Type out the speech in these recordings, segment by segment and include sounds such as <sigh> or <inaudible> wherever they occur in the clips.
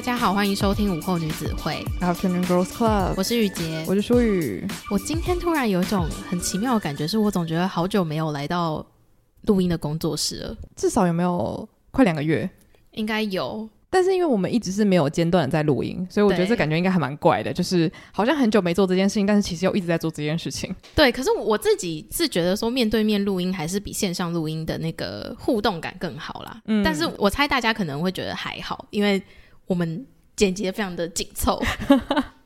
大家好，欢迎收听午后女子会 Afternoon Girls Club。我是雨洁，我是舒雨。我今天突然有一种很奇妙的感觉，是我总觉得好久没有来到录音的工作室了。至少有没有快两个月？应该有。但是因为我们一直是没有间断的在录音，所以我觉得这感觉应该还蛮怪的，就是好像很久没做这件事情，但是其实又一直在做这件事情。对，可是我自己是觉得说面对面录音还是比线上录音的那个互动感更好啦。嗯，但是我猜大家可能会觉得还好，因为。我们剪辑的非常的紧凑。<laughs>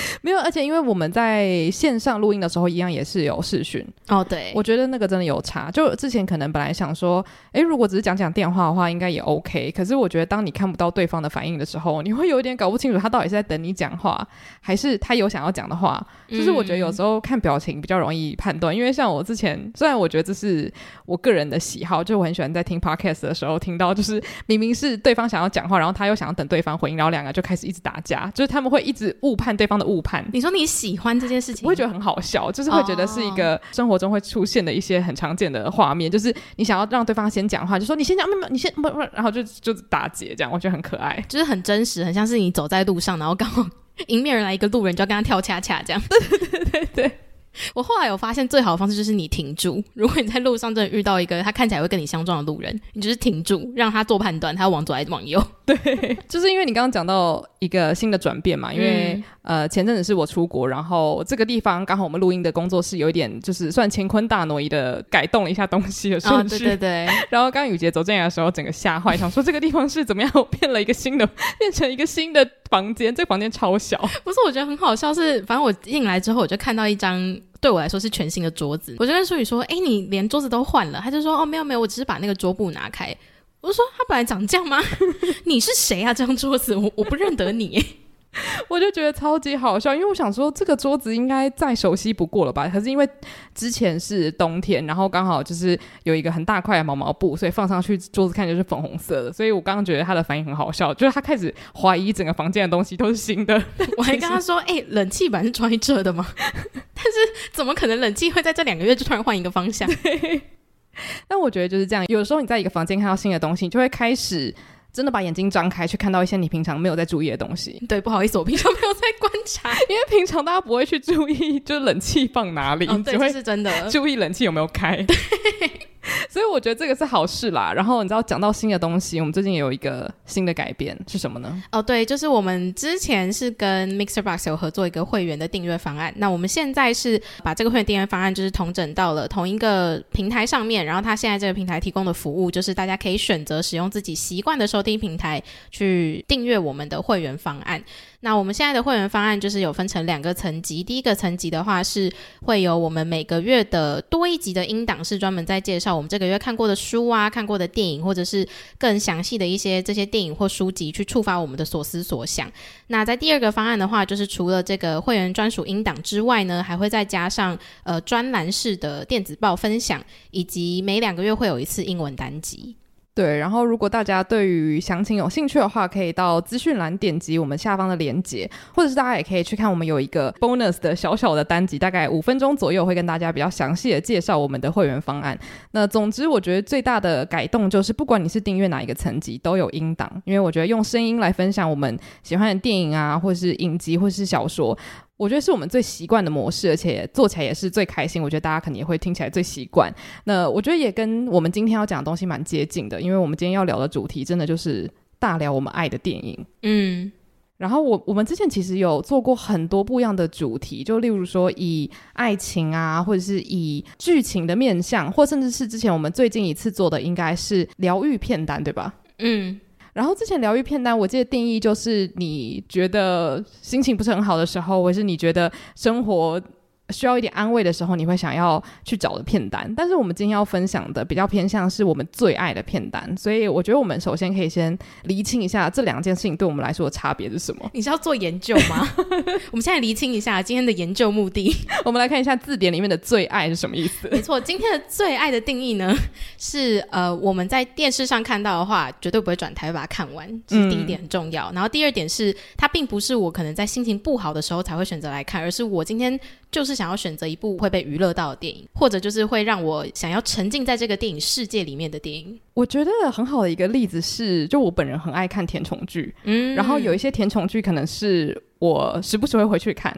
<laughs> 没有，而且因为我们在线上录音的时候，一样也是有视讯哦。对，我觉得那个真的有差。就之前可能本来想说，诶，如果只是讲讲电话的话，应该也 OK。可是我觉得，当你看不到对方的反应的时候，你会有一点搞不清楚他到底是在等你讲话，还是他有想要讲的话。就是我觉得有时候看表情比较容易判断。嗯、因为像我之前，虽然我觉得这是我个人的喜好，就我很喜欢在听 Podcast 的时候听到，就是明明是对方想要讲话，然后他又想要等对方回应，然后两个就开始一直打架，就是他们会一直误判对方的误判。你说你喜欢这件事情，我会觉得很好笑，就是会觉得是一个生活中会出现的一些很常见的画面，就是你想要让对方先讲话，就说你先讲，没有没有，你先不不，然后就就打结这样，我觉得很可爱，就是很真实，很像是你走在路上，然后刚好迎面而来一个路人，就要跟他跳恰恰这样。对对对对对。我后来有发现，最好的方式就是你停住。如果你在路上真的遇到一个他看起来会跟你相撞的路人，你就是停住，让他做判断，他要往左还是往右。对，就是因为你刚刚讲到一个新的转变嘛，因为、嗯、呃前阵子是我出国，然后这个地方刚好我们录音的工作室有一点就是算乾坤大挪移的改动了一下东西的顺序。哦、对对对。然后刚雨杰走进来的时候，整个吓坏，想说这个地方是怎么样变了一个新的，变成一个新的房间，这个房间超小。不是，我觉得很好笑是，是反正我进来之后，我就看到一张。对我来说是全新的桌子，我就跟淑宇说：“哎，你连桌子都换了？”他就说：“哦，没有没有，我只是把那个桌布拿开。”我就说：“他本来长这样吗？<laughs> 你是谁啊？这张桌子我我不认得你。” <laughs> 我就觉得超级好笑，因为我想说这个桌子应该再熟悉不过了吧？可是因为之前是冬天，然后刚好就是有一个很大块的毛毛布，所以放上去桌子看就是粉红色的。所以我刚刚觉得他的反应很好笑，就是他开始怀疑整个房间的东西都是新的。<laughs> 我还跟他说：“哎、欸，冷气板是装在这的吗？” <laughs> 但是怎么可能冷气会在这两个月就突然换一个方向？但我觉得就是这样，有时候你在一个房间看到新的东西，你就会开始。真的把眼睛张开，去看到一些你平常没有在注意的东西。对，不好意思，我平常没有在观察，因为平常大家不会去注意，就是冷气放哪里，哦、对，这是真的，注意冷气有没有开。所以我觉得这个是好事啦。然后你知道，讲到新的东西，我们最近也有一个新的改变是什么呢？哦，对，就是我们之前是跟 MixerBox 有合作一个会员的订阅方案。那我们现在是把这个会员订阅方案就是统整到了同一个平台上面。然后它现在这个平台提供的服务就是大家可以选择使用自己习惯的收听平台去订阅我们的会员方案。那我们现在的会员方案就是有分成两个层级，第一个层级的话是会有我们每个月的多一集的音档，是专门在介绍我们这个月看过的书啊、看过的电影，或者是更详细的一些这些电影或书籍，去触发我们的所思所想。那在第二个方案的话，就是除了这个会员专属音档之外呢，还会再加上呃专栏式的电子报分享，以及每两个月会有一次英文单集。对，然后如果大家对于详情有兴趣的话，可以到资讯栏点击我们下方的链接，或者是大家也可以去看我们有一个 bonus 的小小的单集，大概五分钟左右会跟大家比较详细的介绍我们的会员方案。那总之，我觉得最大的改动就是，不管你是订阅哪一个层级，都有音档，因为我觉得用声音来分享我们喜欢的电影啊，或是影集，或是小说。我觉得是我们最习惯的模式，而且做起来也是最开心。我觉得大家肯定也会听起来最习惯。那我觉得也跟我们今天要讲的东西蛮接近的，因为我们今天要聊的主题真的就是大聊我们爱的电影。嗯，然后我我们之前其实有做过很多不一样的主题，就例如说以爱情啊，或者是以剧情的面向，或甚至是之前我们最近一次做的应该是疗愈片单，对吧？嗯。然后之前疗愈片单，我记得定义就是你觉得心情不是很好的时候，或是你觉得生活。需要一点安慰的时候，你会想要去找的片单。但是我们今天要分享的比较偏向是我们最爱的片单，所以我觉得我们首先可以先厘清一下这两件事情对我们来说的差别是什么。<laughs> 你是要做研究吗？我们现在厘清一下今天的研究目的。我们来看一下字典里面的“最爱”是什么意思。<laughs> 没错，今天的“最爱”的定义呢是呃我们在电视上看到的话，绝对不会转台把它看完，这是第一点很重要。嗯、然后第二点是它并不是我可能在心情不好的时候才会选择来看，而是我今天。就是想要选择一部会被娱乐到的电影，或者就是会让我想要沉浸在这个电影世界里面的电影。我觉得很好的一个例子是，就我本人很爱看甜宠剧，嗯，然后有一些甜宠剧可能是我时不时会回去看。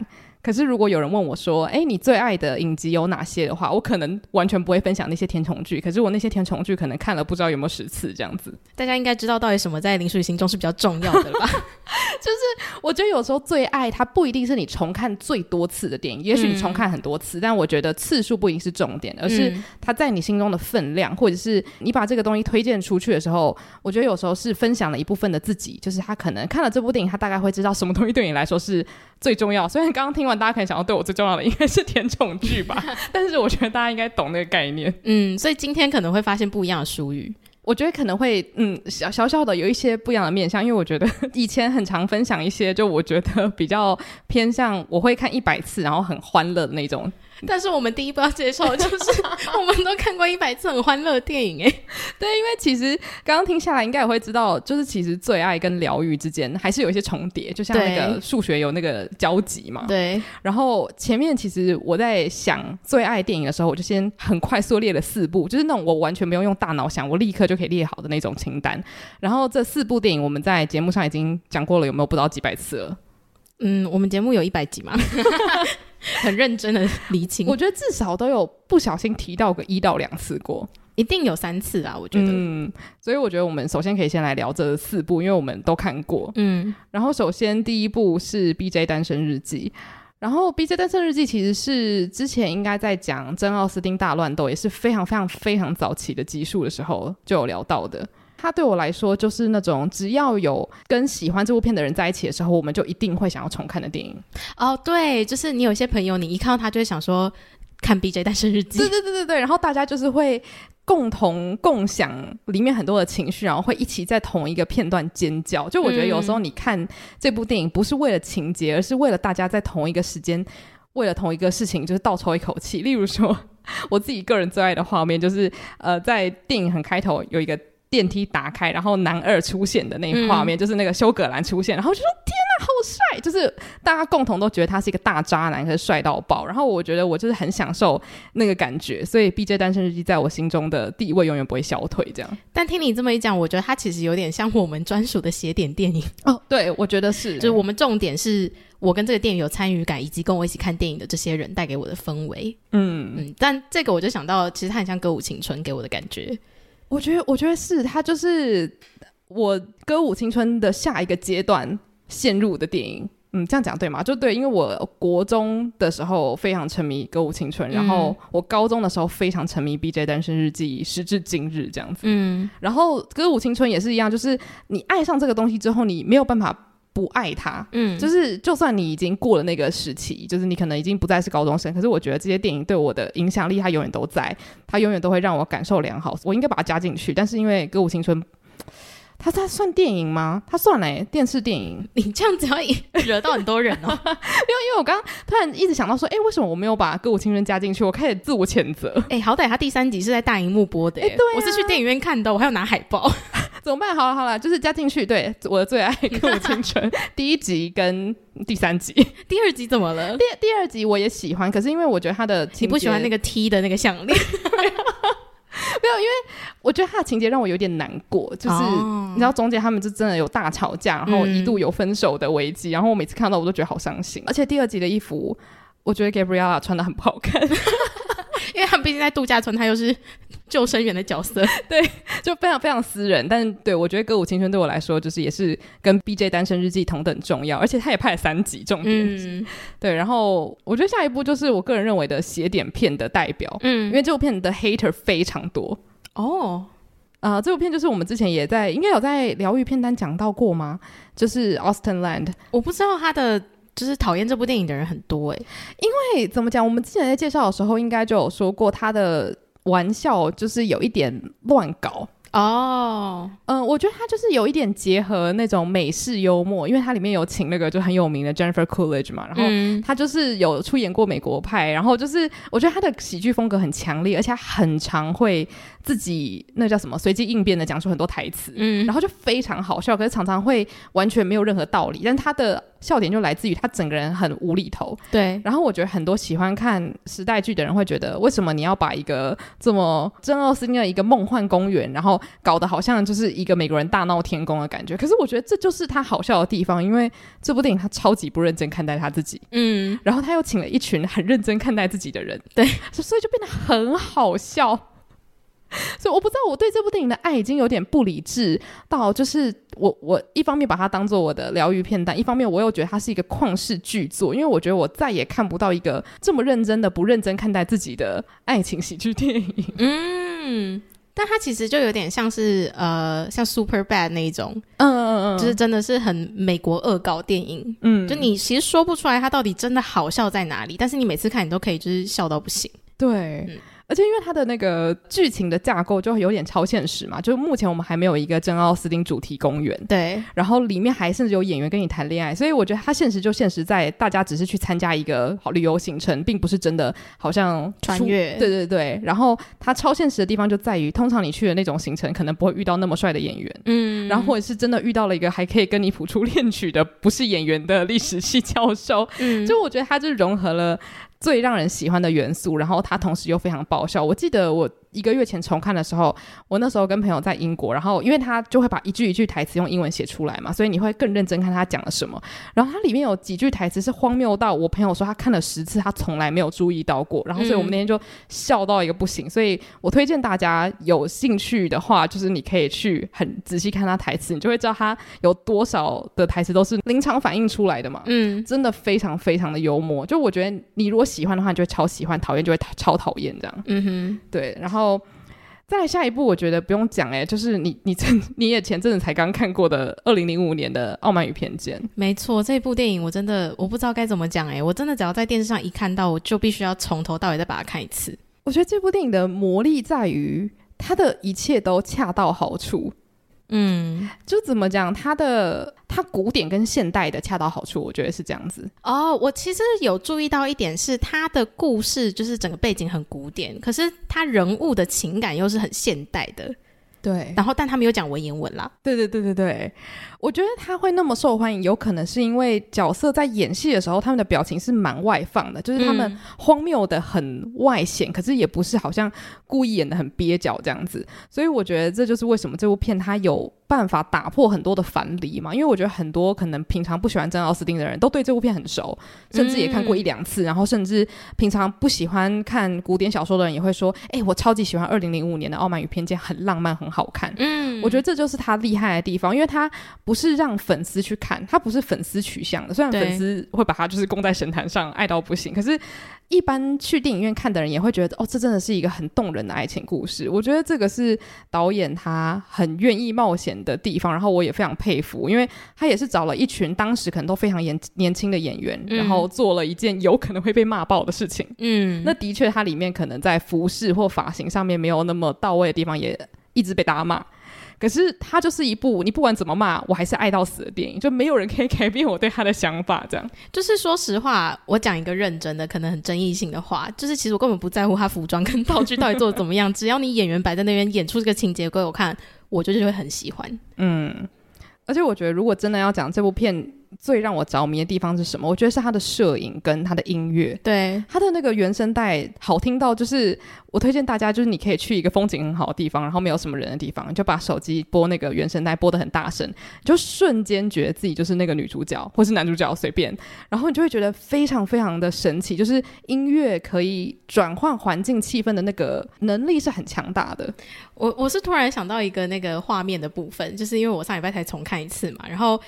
可是，如果有人问我说：“哎，你最爱的影集有哪些？”的话，我可能完全不会分享那些甜宠剧。可是，我那些甜宠剧可能看了不知道有没有十次这样子。大家应该知道到底什么在林书宇心中是比较重要的吧？<laughs> 就是我觉得有时候最爱它不一定是你重看最多次的电影，也许你重看很多次，嗯、但我觉得次数不一定是重点，而是它在你心中的分量，或者是你把这个东西推荐出去的时候，我觉得有时候是分享了一部分的自己。就是他可能看了这部电影，他大概会知道什么东西对你来说是最重要。虽然刚刚听完。大家可能想要对我最重要的应该是甜宠剧吧，<laughs> 但是我觉得大家应该懂那个概念。嗯，所以今天可能会发现不一样的书语，我觉得可能会嗯小小小的有一些不一样的面向，因为我觉得以前很常分享一些，就我觉得比较偏向我会看一百次，然后很欢乐的那种。<laughs> 但是我们第一步要接受，就是我们都看过一百次很欢乐的电影哎。<laughs> 对，因为其实刚刚听下来，应该也会知道，就是其实最爱跟疗愈之间还是有一些重叠，就像那个数学有那个交集嘛。对。然后前面其实我在想最爱电影的时候，我就先很快速列了四部，就是那种我完全不用用大脑想，我立刻就可以列好的那种清单。然后这四部电影我们在节目上已经讲过了，有没有不知道几百次了？嗯，我们节目有一百集嘛？<laughs> 很认真的厘清，我觉得至少都有不小心提到个一到两次过，一定有三次啊，我觉得。嗯，所以我觉得我们首先可以先来聊这四部，因为我们都看过。嗯，然后首先第一部是《B.J. 单身日记》，然后《B.J. 单身日记》其实是之前应该在讲真奥斯汀大乱斗，也是非常非常非常早期的集数的时候就有聊到的。他对我来说就是那种只要有跟喜欢这部片的人在一起的时候，我们就一定会想要重看的电影。哦，对，就是你有些朋友，你一看到他就会想说看《B.J. 单身日记》。对对对对对，然后大家就是会共同共享里面很多的情绪，然后会一起在同一个片段尖叫。就我觉得有时候你看这部电影不是为了情节，而是为了大家在同一个时间为了同一个事情就是倒抽一口气。例如说，我自己个人最爱的画面就是呃，在电影很开头有一个。电梯打开，然后男二出现的那一画面，嗯、就是那个修葛兰出现，然后就说：“天哪，好帅！”就是大家共同都觉得他是一个大渣男，可是帅到爆。然后我觉得我就是很享受那个感觉，所以《B.J. 单身日记》在我心中的地位永远不会消退。这样，但听你这么一讲，我觉得它其实有点像我们专属的写点电影哦。对，我觉得是，就是我们重点是我跟这个电影有参与感，以及跟我一起看电影的这些人带给我的氛围。嗯嗯，但这个我就想到，其实它很像歌舞青春给我的感觉。我觉得，我觉得是他就是我歌舞青春的下一个阶段陷入的电影。嗯，这样讲对吗？就对，因为我国中的时候非常沉迷歌舞青春，嗯、然后我高中的时候非常沉迷 BJ 单身日记，时至今日这样子。嗯，然后歌舞青春也是一样，就是你爱上这个东西之后，你没有办法。不爱他，嗯，就是就算你已经过了那个时期，就是你可能已经不再是高中生，可是我觉得这些电影对我的影响力，它永远都在，它永远都会让我感受良好。我应该把它加进去，但是因为《歌舞青春》，它它算电影吗？它算嘞，电视电影。你这样子要惹到很多人哦。<laughs> 因为因为我刚刚突然一直想到说，哎、欸，为什么我没有把《歌舞青春》加进去？我开始自我谴责。哎、欸，好歹它第三集是在大荧幕播的，哎、欸，对、啊，我是去电影院看的，我还有拿海报。<laughs> 怎么办？好了好了，就是加进去。对，我的最爱《歌舞青春》<laughs> 第一集跟第三集，第二集怎么了？第第二集我也喜欢，可是因为我觉得他的你不喜欢那个 T 的那个项链，<laughs> 没有，因为我觉得他的情节让我有点难过。就是、哦、你知道中间他们就真的有大吵架，然后一度有分手的危机，嗯、然后我每次看到我都觉得好伤心。而且第二集的衣服，我觉得 Gabriella 穿的很不好看，<laughs> 因为他们毕竟在度假村，他又是。救生员的角色，<laughs> 对，就非常非常私人。但对我觉得《歌舞青春》对我来说，就是也是跟《BJ 单身日记》同等重要，而且他也拍了三集，重点。嗯，对。然后我觉得下一部就是我个人认为的邪典片的代表，嗯，因为这部片的 hater 非常多哦。啊、呃，这部片就是我们之前也在应该有在疗愈片单讲到过吗？就是 Austin Land，我不知道他的就是讨厌这部电影的人很多哎、欸，因为怎么讲，我们之前在介绍的时候应该就有说过他的。玩笑就是有一点乱搞哦，嗯，我觉得他就是有一点结合那种美式幽默，因为它里面有请那个就很有名的 Jennifer Coolidge 嘛，然后他就是有出演过美国派，然后就是我觉得他的喜剧风格很强烈，而且他很常会。自己那叫什么随机应变的讲出很多台词，嗯，然后就非常好笑，可是常常会完全没有任何道理，但他的笑点就来自于他整个人很无厘头，对。然后我觉得很多喜欢看时代剧的人会觉得，为什么你要把一个这么真奥斯汀的一个梦幻公园，然后搞得好像就是一个美国人大闹天宫的感觉？可是我觉得这就是他好笑的地方，因为这部电影他超级不认真看待他自己，嗯，然后他又请了一群很认真看待自己的人，对，所以就变得很好笑。<laughs> 所以我不知道我对这部电影的爱已经有点不理智到，就是我我一方面把它当做我的疗愈片段，一方面我又觉得它是一个旷世巨作，因为我觉得我再也看不到一个这么认真的不认真看待自己的爱情喜剧电影。<laughs> 嗯，但它其实就有点像是呃，像 Super Bad 那一种，嗯嗯嗯，就是真的是很美国恶搞电影。嗯，就你其实说不出来它到底真的好笑在哪里，但是你每次看你都可以就是笑到不行。对。嗯而且因为它的那个剧情的架构就有点超现实嘛，就是目前我们还没有一个真奥斯汀主题公园，对，然后里面还甚至有演员跟你谈恋爱，所以我觉得它现实就现实在大家只是去参加一个好旅游行程，并不是真的好像穿越，对对对。然后它超现实的地方就在于，通常你去的那种行程可能不会遇到那么帅的演员，嗯，然后或者是真的遇到了一个还可以跟你谱出恋曲的不是演员的历史系教授，嗯，就我觉得它就融合了。最让人喜欢的元素，然后它同时又非常爆笑。我记得我。一个月前重看的时候，我那时候跟朋友在英国，然后因为他就会把一句一句台词用英文写出来嘛，所以你会更认真看他讲了什么。然后它里面有几句台词是荒谬到我朋友说他看了十次，他从来没有注意到过。然后所以我们那天就笑到一个不行。嗯、所以我推荐大家有兴趣的话，就是你可以去很仔细看他台词，你就会知道他有多少的台词都是临场反应出来的嘛。嗯，真的非常非常的幽默。就我觉得你如果喜欢的话，你就会超喜欢；讨厌就会超讨厌这样。嗯哼，对，然后。再来下一部，我觉得不用讲哎，就是你你真你也前阵子才刚看过的二零零五年的《傲慢与偏见》。没错，这部电影我真的我不知道该怎么讲哎，我真的只要在电视上一看到，我就必须要从头到尾再把它看一次。我觉得这部电影的魔力在于它的一切都恰到好处。嗯，就怎么讲，它的它古典跟现代的恰到好处，我觉得是这样子。哦，我其实有注意到一点是，它的故事就是整个背景很古典，可是它人物的情感又是很现代的。对，然后但他没有讲文言文啦。对对对对对，我觉得他会那么受欢迎，有可能是因为角色在演戏的时候，他们的表情是蛮外放的，就是他们荒谬的很外显，嗯、可是也不是好像故意演的很蹩脚这样子。所以我觉得这就是为什么这部片它有办法打破很多的樊篱嘛。因为我觉得很多可能平常不喜欢珍奥斯汀的人都对这部片很熟，甚至也看过一两次，嗯、然后甚至平常不喜欢看古典小说的人也会说：“哎，我超级喜欢二零零五年的《傲慢与偏见》，很浪漫，很好看。”嗯，我觉得这就是他厉害的地方，因为他不是让粉丝去看，他不是粉丝取向的。虽然粉丝会把他就是供在神坛上爱到不行，可是一般去电影院看的人也会觉得，哦，这真的是一个很动人的爱情故事。我觉得这个是导演他很愿意冒险的地方，然后我也非常佩服，因为他也是找了一群当时可能都非常年年轻的演员，然后做了一件有可能会被骂爆的事情。嗯，那的确，他里面可能在服饰或发型上面没有那么到位的地方也。一直被打骂，可是它就是一部你不管怎么骂，我还是爱到死的电影，就没有人可以 <laughs> 改变我对他的想法。这样就是说实话，我讲一个认真的、可能很争议性的话，就是其实我根本不在乎他服装跟道具到底做的怎么样，只要你演员摆在那边演出这个情节给我看，我就是会很喜欢。嗯，而且我觉得如果真的要讲这部片最让我着迷的地方是什么？我觉得是他的摄影跟他的音乐。对，他的那个原声带好听到，就是我推荐大家，就是你可以去一个风景很好的地方，然后没有什么人的地方，就把手机播那个原声带，播的很大声，就瞬间觉得自己就是那个女主角或是男主角，随便，然后你就会觉得非常非常的神奇，就是音乐可以转换环境气氛的那个能力是很强大的。我我是突然想到一个那个画面的部分，就是因为我上礼拜才重看一次嘛，然后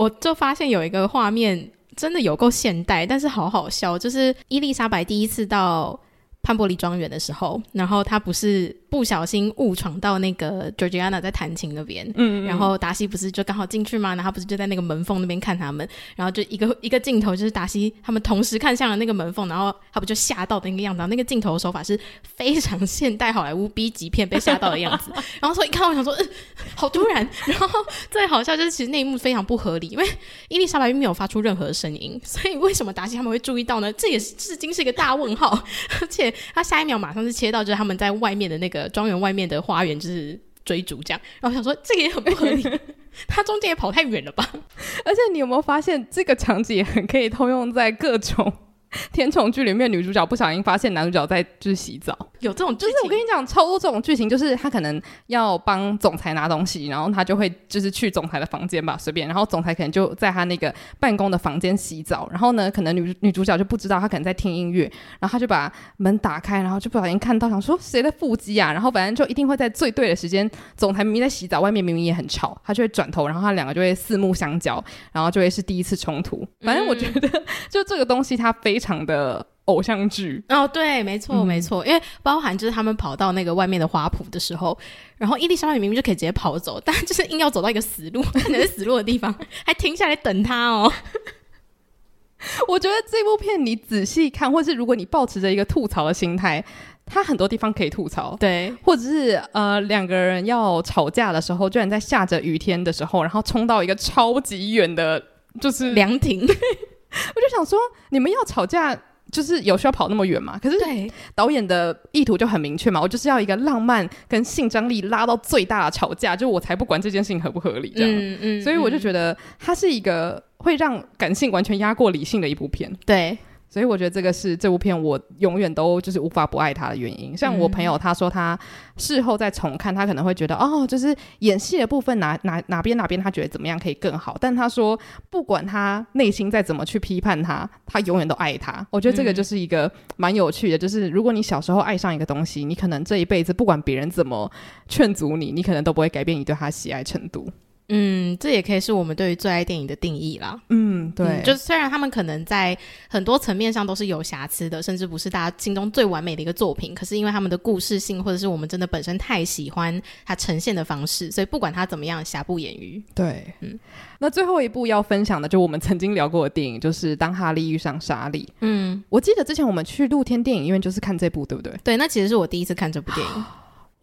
我就发现有一个画面真的有够现代，但是好好笑，就是伊丽莎白第一次到潘伯利庄园的时候，然后她不是。不小心误闯到那个 Georgiana 在弹琴那边，嗯，嗯，然后达西不是就刚好进去吗？然后他不是就在那个门缝那边看他们，然后就一个一个镜头，就是达西他们同时看向了那个门缝，然后他不就吓到的那个样子？然后那个镜头的手法是非常现代好莱坞 B 级片被吓到的样子。<laughs> 然后说一看，我想说，嗯，好突然。然后最好笑就是其实那一幕非常不合理，因为伊丽莎白并没有发出任何声音，所以为什么达西他们会注意到呢？这也是至今是一个大问号。而且他下一秒马上是切到就是他们在外面的那个。庄园外面的花园就是追逐这样，然后我想说这个也很不合理，<laughs> 他中间也跑太远了吧？而且你有没有发现这个场景也很可以通用在各种？<laughs> 甜宠剧里面女主角不小心发现男主角在就是洗澡，有这种就是我跟你讲超多这种剧情，就是他可能要帮总裁拿东西，然后他就会就是去总裁的房间吧，随便，然后总裁可能就在他那个办公的房间洗澡，然后呢，可能女女主角就不知道他可能在听音乐，然后他就把门打开，然后就不小心看到，想说谁的腹肌啊，然后反正就一定会在最对的时间，总裁明明在洗澡，外面明明也很吵，他就会转头，然后他两个就会四目相交，然后就会是第一次冲突。反正我觉得就这个东西它非。<laughs> 非常的偶像剧哦，对，没错，没错，因为包含就是他们跑到那个外面的花圃的时候，然后伊丽莎白明明就可以直接跑走，但就是硬要走到一个死路，<laughs> 可能是死路的地方，还停下来等他哦。我觉得这部片你仔细看，或是如果你抱持着一个吐槽的心态，它很多地方可以吐槽，对，或者是呃两个人要吵架的时候，居然在下着雨天的时候，然后冲到一个超级远的，就是凉亭。我就想说，你们要吵架，就是有需要跑那么远吗？可是导演的意图就很明确嘛，我就是要一个浪漫跟性张力拉到最大的吵架，就我才不管这件事情合不合理这样。嗯嗯，所以我就觉得它是一个会让感性完全压过理性的一部片。对。所以我觉得这个是这部片我永远都就是无法不爱它的原因。像我朋友他说他事后再重看，他可能会觉得哦，就是演戏的部分哪哪哪边哪边他觉得怎么样可以更好。但他说不管他内心再怎么去批判他，他永远都爱他。我觉得这个就是一个蛮有趣的，就是如果你小时候爱上一个东西，你可能这一辈子不管别人怎么劝阻你，你可能都不会改变你对他喜爱程度。嗯，这也可以是我们对于最爱电影的定义啦。嗯，对，嗯、就虽然他们可能在很多层面上都是有瑕疵的，甚至不是大家心中最完美的一个作品，可是因为他们的故事性，或者是我们真的本身太喜欢它呈现的方式，所以不管它怎么样，瑕不掩瑜。对，嗯。那最后一部要分享的，就我们曾经聊过的电影，就是《当哈利遇上莎莉》。嗯，我记得之前我们去露天电影院就是看这部，对不对？对，那其实是我第一次看这部电影。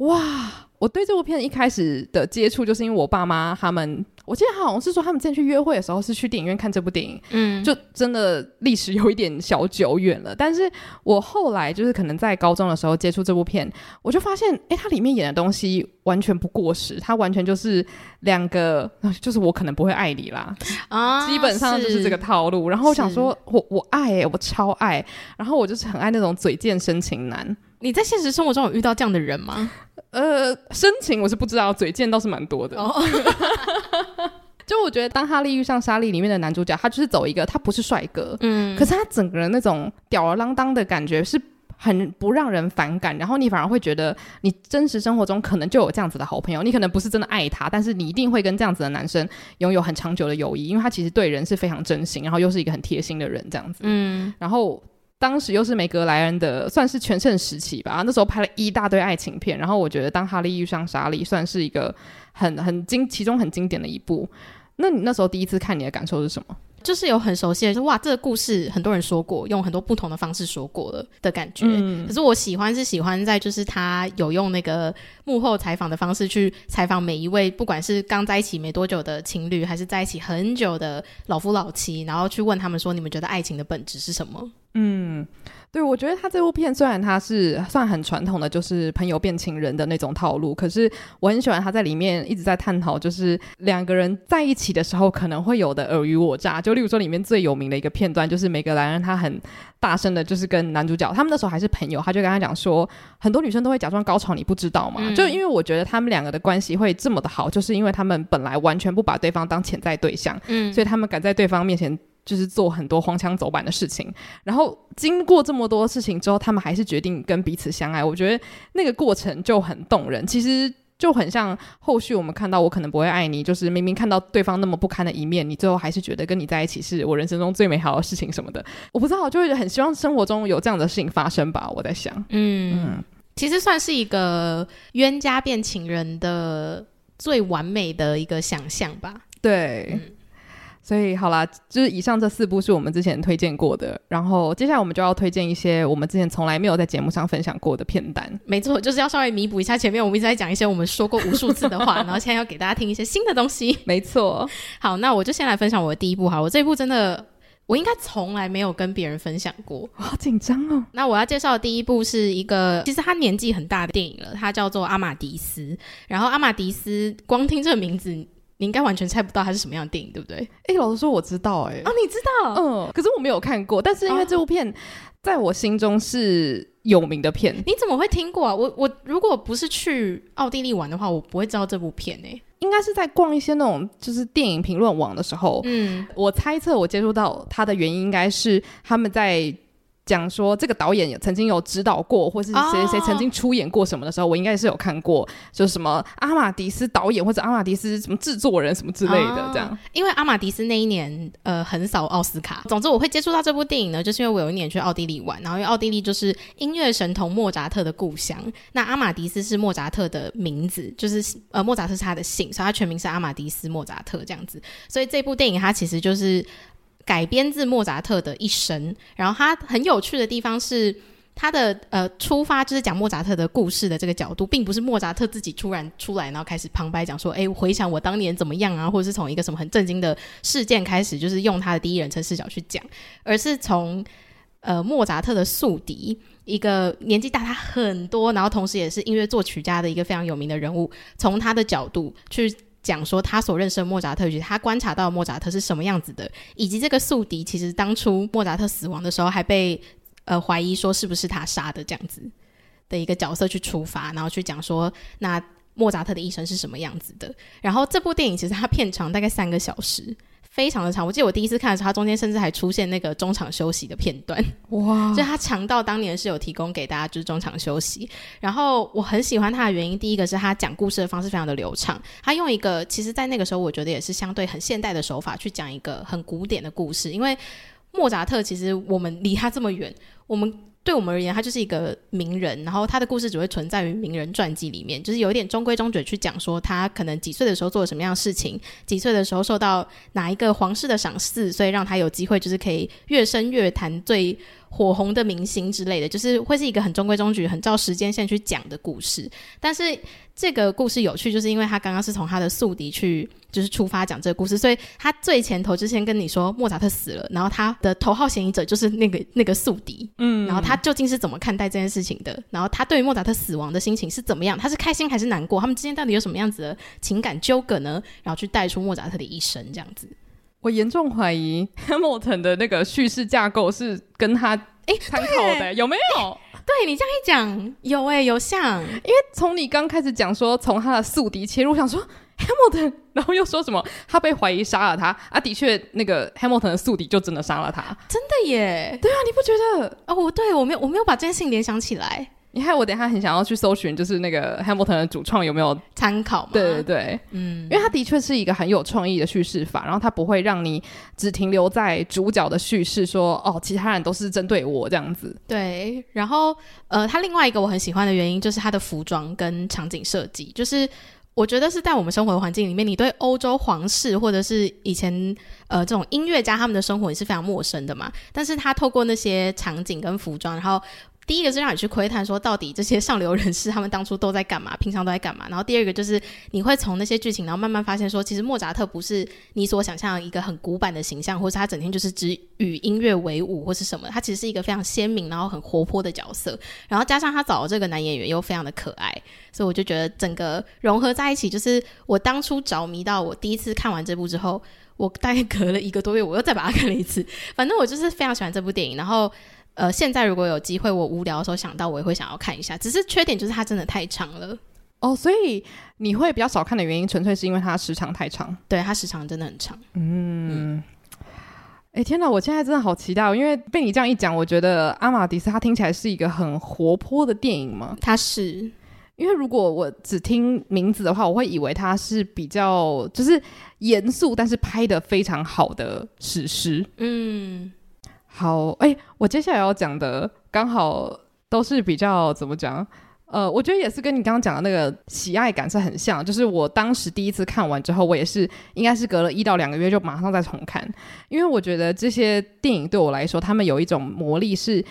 哇！我对这部片一开始的接触，就是因为我爸妈他们，我记得好像是说他们之前去约会的时候是去电影院看这部电影，嗯，就真的历史有一点小久远了。但是我后来就是可能在高中的时候接触这部片，我就发现，哎，它里面演的东西完全不过时，它完全就是两个，<laughs> 就是我可能不会爱你啦，啊，基本上就是这个套路。然后我想说，我我爱、欸，我超爱，然后我就是很爱那种嘴贱深情男。你在现实生活中有遇到这样的人吗？呃，深情我是不知道，嘴贱倒是蛮多的。Oh. <laughs> 就我觉得，当哈利遇上莎莉里面的男主角，他就是走一个，他不是帅哥，嗯，可是他整个人那种吊儿郎当的感觉是很不让人反感，然后你反而会觉得，你真实生活中可能就有这样子的好朋友，你可能不是真的爱他，但是你一定会跟这样子的男生拥有很长久的友谊，因为他其实对人是非常真心，然后又是一个很贴心的人，这样子，嗯，然后。当时又是梅格莱恩的算是全盛时期吧，那时候拍了一大堆爱情片，然后我觉得当哈利遇上莎莉算是一个很很经其中很经典的一部。那你那时候第一次看，你的感受是什么？就是有很熟悉的，就哇，这个故事很多人说过，用很多不同的方式说过了的感觉。嗯、可是我喜欢是喜欢在就是他有用那个幕后采访的方式去采访每一位，不管是刚在一起没多久的情侣，还是在一起很久的老夫老妻，然后去问他们说，你们觉得爱情的本质是什么？嗯。对，我觉得他这部片虽然他是算很传统的，就是朋友变情人的那种套路，可是我很喜欢他在里面一直在探讨，就是两个人在一起的时候可能会有的尔虞我诈。就例如说里面最有名的一个片段，就是梅格莱恩他很大声的，就是跟男主角他们那时候还是朋友，他就跟他讲说，很多女生都会假装高潮，你不知道吗？嗯、就因为我觉得他们两个的关系会这么的好，就是因为他们本来完全不把对方当潜在对象，嗯，所以他们敢在对方面前。就是做很多荒腔走板的事情，然后经过这么多事情之后，他们还是决定跟彼此相爱。我觉得那个过程就很动人，其实就很像后续我们看到我可能不会爱你，就是明明看到对方那么不堪的一面，你最后还是觉得跟你在一起是我人生中最美好的事情什么的。我不知道，就会很希望生活中有这样的事情发生吧。我在想，嗯，嗯，其实算是一个冤家变情人的最完美的一个想象吧。对。嗯所以好啦，就是以上这四部是我们之前推荐过的，然后接下来我们就要推荐一些我们之前从来没有在节目上分享过的片单。没错，就是要稍微弥补一下前面我们一直在讲一些我们说过无数次的话，然后现在要给大家听一些新的东西。没错，好，那我就先来分享我的第一部哈，我这一部真的我应该从来没有跟别人分享过，好紧张哦。那我要介绍的第一部是一个其实他年纪很大的电影了，它叫做《阿玛迪斯》，然后阿玛迪斯光听这个名字。你应该完全猜不到它是什么样的电影，对不对？哎、欸，老实说，我知道、欸，哎，哦，你知道，嗯，可是我没有看过。但是因为这部片在我心中是有名的片，你怎么会听过啊？我我如果不是去奥地利玩的话，我不会知道这部片诶、欸。应该是在逛一些那种就是电影评论网的时候，嗯，我猜测我接触到它的原因应该是他们在。讲说这个导演曾经有指导过，或是谁谁曾经出演过什么的时候，oh. 我应该是有看过，就是什么阿玛迪斯导演或者阿玛迪斯什么制作人什么之类的这样。Oh. 因为阿玛迪斯那一年呃很少奥斯卡。总之我会接触到这部电影呢，就是因为我有一年去奥地利玩，然后因为奥地利就是音乐神童莫扎特的故乡。那阿玛迪斯是莫扎特的名字，就是呃莫扎特是他的姓，所以他全名是阿玛迪斯莫扎特这样子。所以这部电影它其实就是。改编自莫扎特的一生，然后他很有趣的地方是，他的呃出发就是讲莫扎特的故事的这个角度，并不是莫扎特自己突然出来，然后开始旁白讲说，哎，回想我当年怎么样啊，或者是从一个什么很震惊的事件开始，就是用他的第一人称视角去讲，而是从呃莫扎特的宿敌，一个年纪大他很多，然后同时也是音乐作曲家的一个非常有名的人物，从他的角度去。讲说他所认识的莫扎特，以及他观察到莫扎特是什么样子的，以及这个宿敌其实当初莫扎特死亡的时候还被呃怀疑说是不是他杀的这样子的一个角色去出发，然后去讲说那莫扎特的一生是什么样子的。然后这部电影其实它片长大概三个小时。非常的长，我记得我第一次看的时候，它中间甚至还出现那个中场休息的片段，<laughs> 哇！就它长到当年是有提供给大家就是中场休息。然后我很喜欢它的原因，第一个是它讲故事的方式非常的流畅，它用一个其实在那个时候我觉得也是相对很现代的手法去讲一个很古典的故事，因为莫扎特其实我们离他这么远，我们。对我们而言，他就是一个名人，然后他的故事只会存在于名人传记里面，就是有一点中规中矩去讲说他可能几岁的时候做了什么样的事情，几岁的时候受到哪一个皇室的赏赐，所以让他有机会就是可以越升越谈最火红的明星之类的，就是会是一个很中规中矩、很照时间线去讲的故事，但是。这个故事有趣，就是因为他刚刚是从他的宿敌去，就是出发讲这个故事，所以他最前头之前跟你说莫扎特死了，然后他的头号嫌疑者就是那个那个宿敌，嗯，然后他究竟是怎么看待这件事情的？然后他对于莫扎特死亡的心情是怎么样？他是开心还是难过？他们之间到底有什么样子的情感纠葛呢？然后去带出莫扎特的一生，这样子。我严重怀疑 Hamilton 的那个叙事架构是跟他哎参考的，有没有？对你这样一讲，有哎、欸，有像，因为从你刚开始讲说从他的宿敌切入，我想说 Hamilton，<laughs> 然后又说什么他被怀疑杀了他啊，的确那个 Hamilton 的宿敌就真的杀了他，真的耶，对啊，你不觉得？哦，我对我没有，我没有把这件事情联想起来。你看，我等一下很想要去搜寻，就是那个 Hamilton 的主创有没有参考吗？对对对，嗯，因为他的确是一个很有创意的叙事法，然后他不会让你只停留在主角的叙事说，说哦，其他人都是针对我这样子。对，然后呃，他另外一个我很喜欢的原因就是他的服装跟场景设计，就是我觉得是在我们生活的环境里面，你对欧洲皇室或者是以前呃这种音乐家他们的生活也是非常陌生的嘛，但是他透过那些场景跟服装，然后。第一个是让你去窥探，说到底这些上流人士他们当初都在干嘛，平常都在干嘛。然后第二个就是你会从那些剧情，然后慢慢发现说，其实莫扎特不是你所想象一个很古板的形象，或是他整天就是只与音乐为伍或是什么。他其实是一个非常鲜明，然后很活泼的角色。然后加上他找的这个男演员又非常的可爱，所以我就觉得整个融合在一起，就是我当初着迷到我第一次看完这部之后。我大概隔了一个多月，我又再把它看了一次。反正我就是非常喜欢这部电影。然后，呃，现在如果有机会，我无聊的时候想到，我也会想要看一下。只是缺点就是它真的太长了。哦，所以你会比较少看的原因，纯粹是因为它时长太长。对，它时长真的很长。嗯。哎、嗯，天哪！我现在真的好期待，哦因为被你这样一讲，我觉得阿玛迪斯它听起来是一个很活泼的电影嘛。它是。因为如果我只听名字的话，我会以为它是比较就是严肃，但是拍的非常好的史诗。嗯，好，哎，我接下来要讲的刚好都是比较怎么讲？呃，我觉得也是跟你刚刚讲的那个喜爱感是很像。就是我当时第一次看完之后，我也是应该是隔了一到两个月就马上再重看，因为我觉得这些电影对我来说，他们有一种魔力是。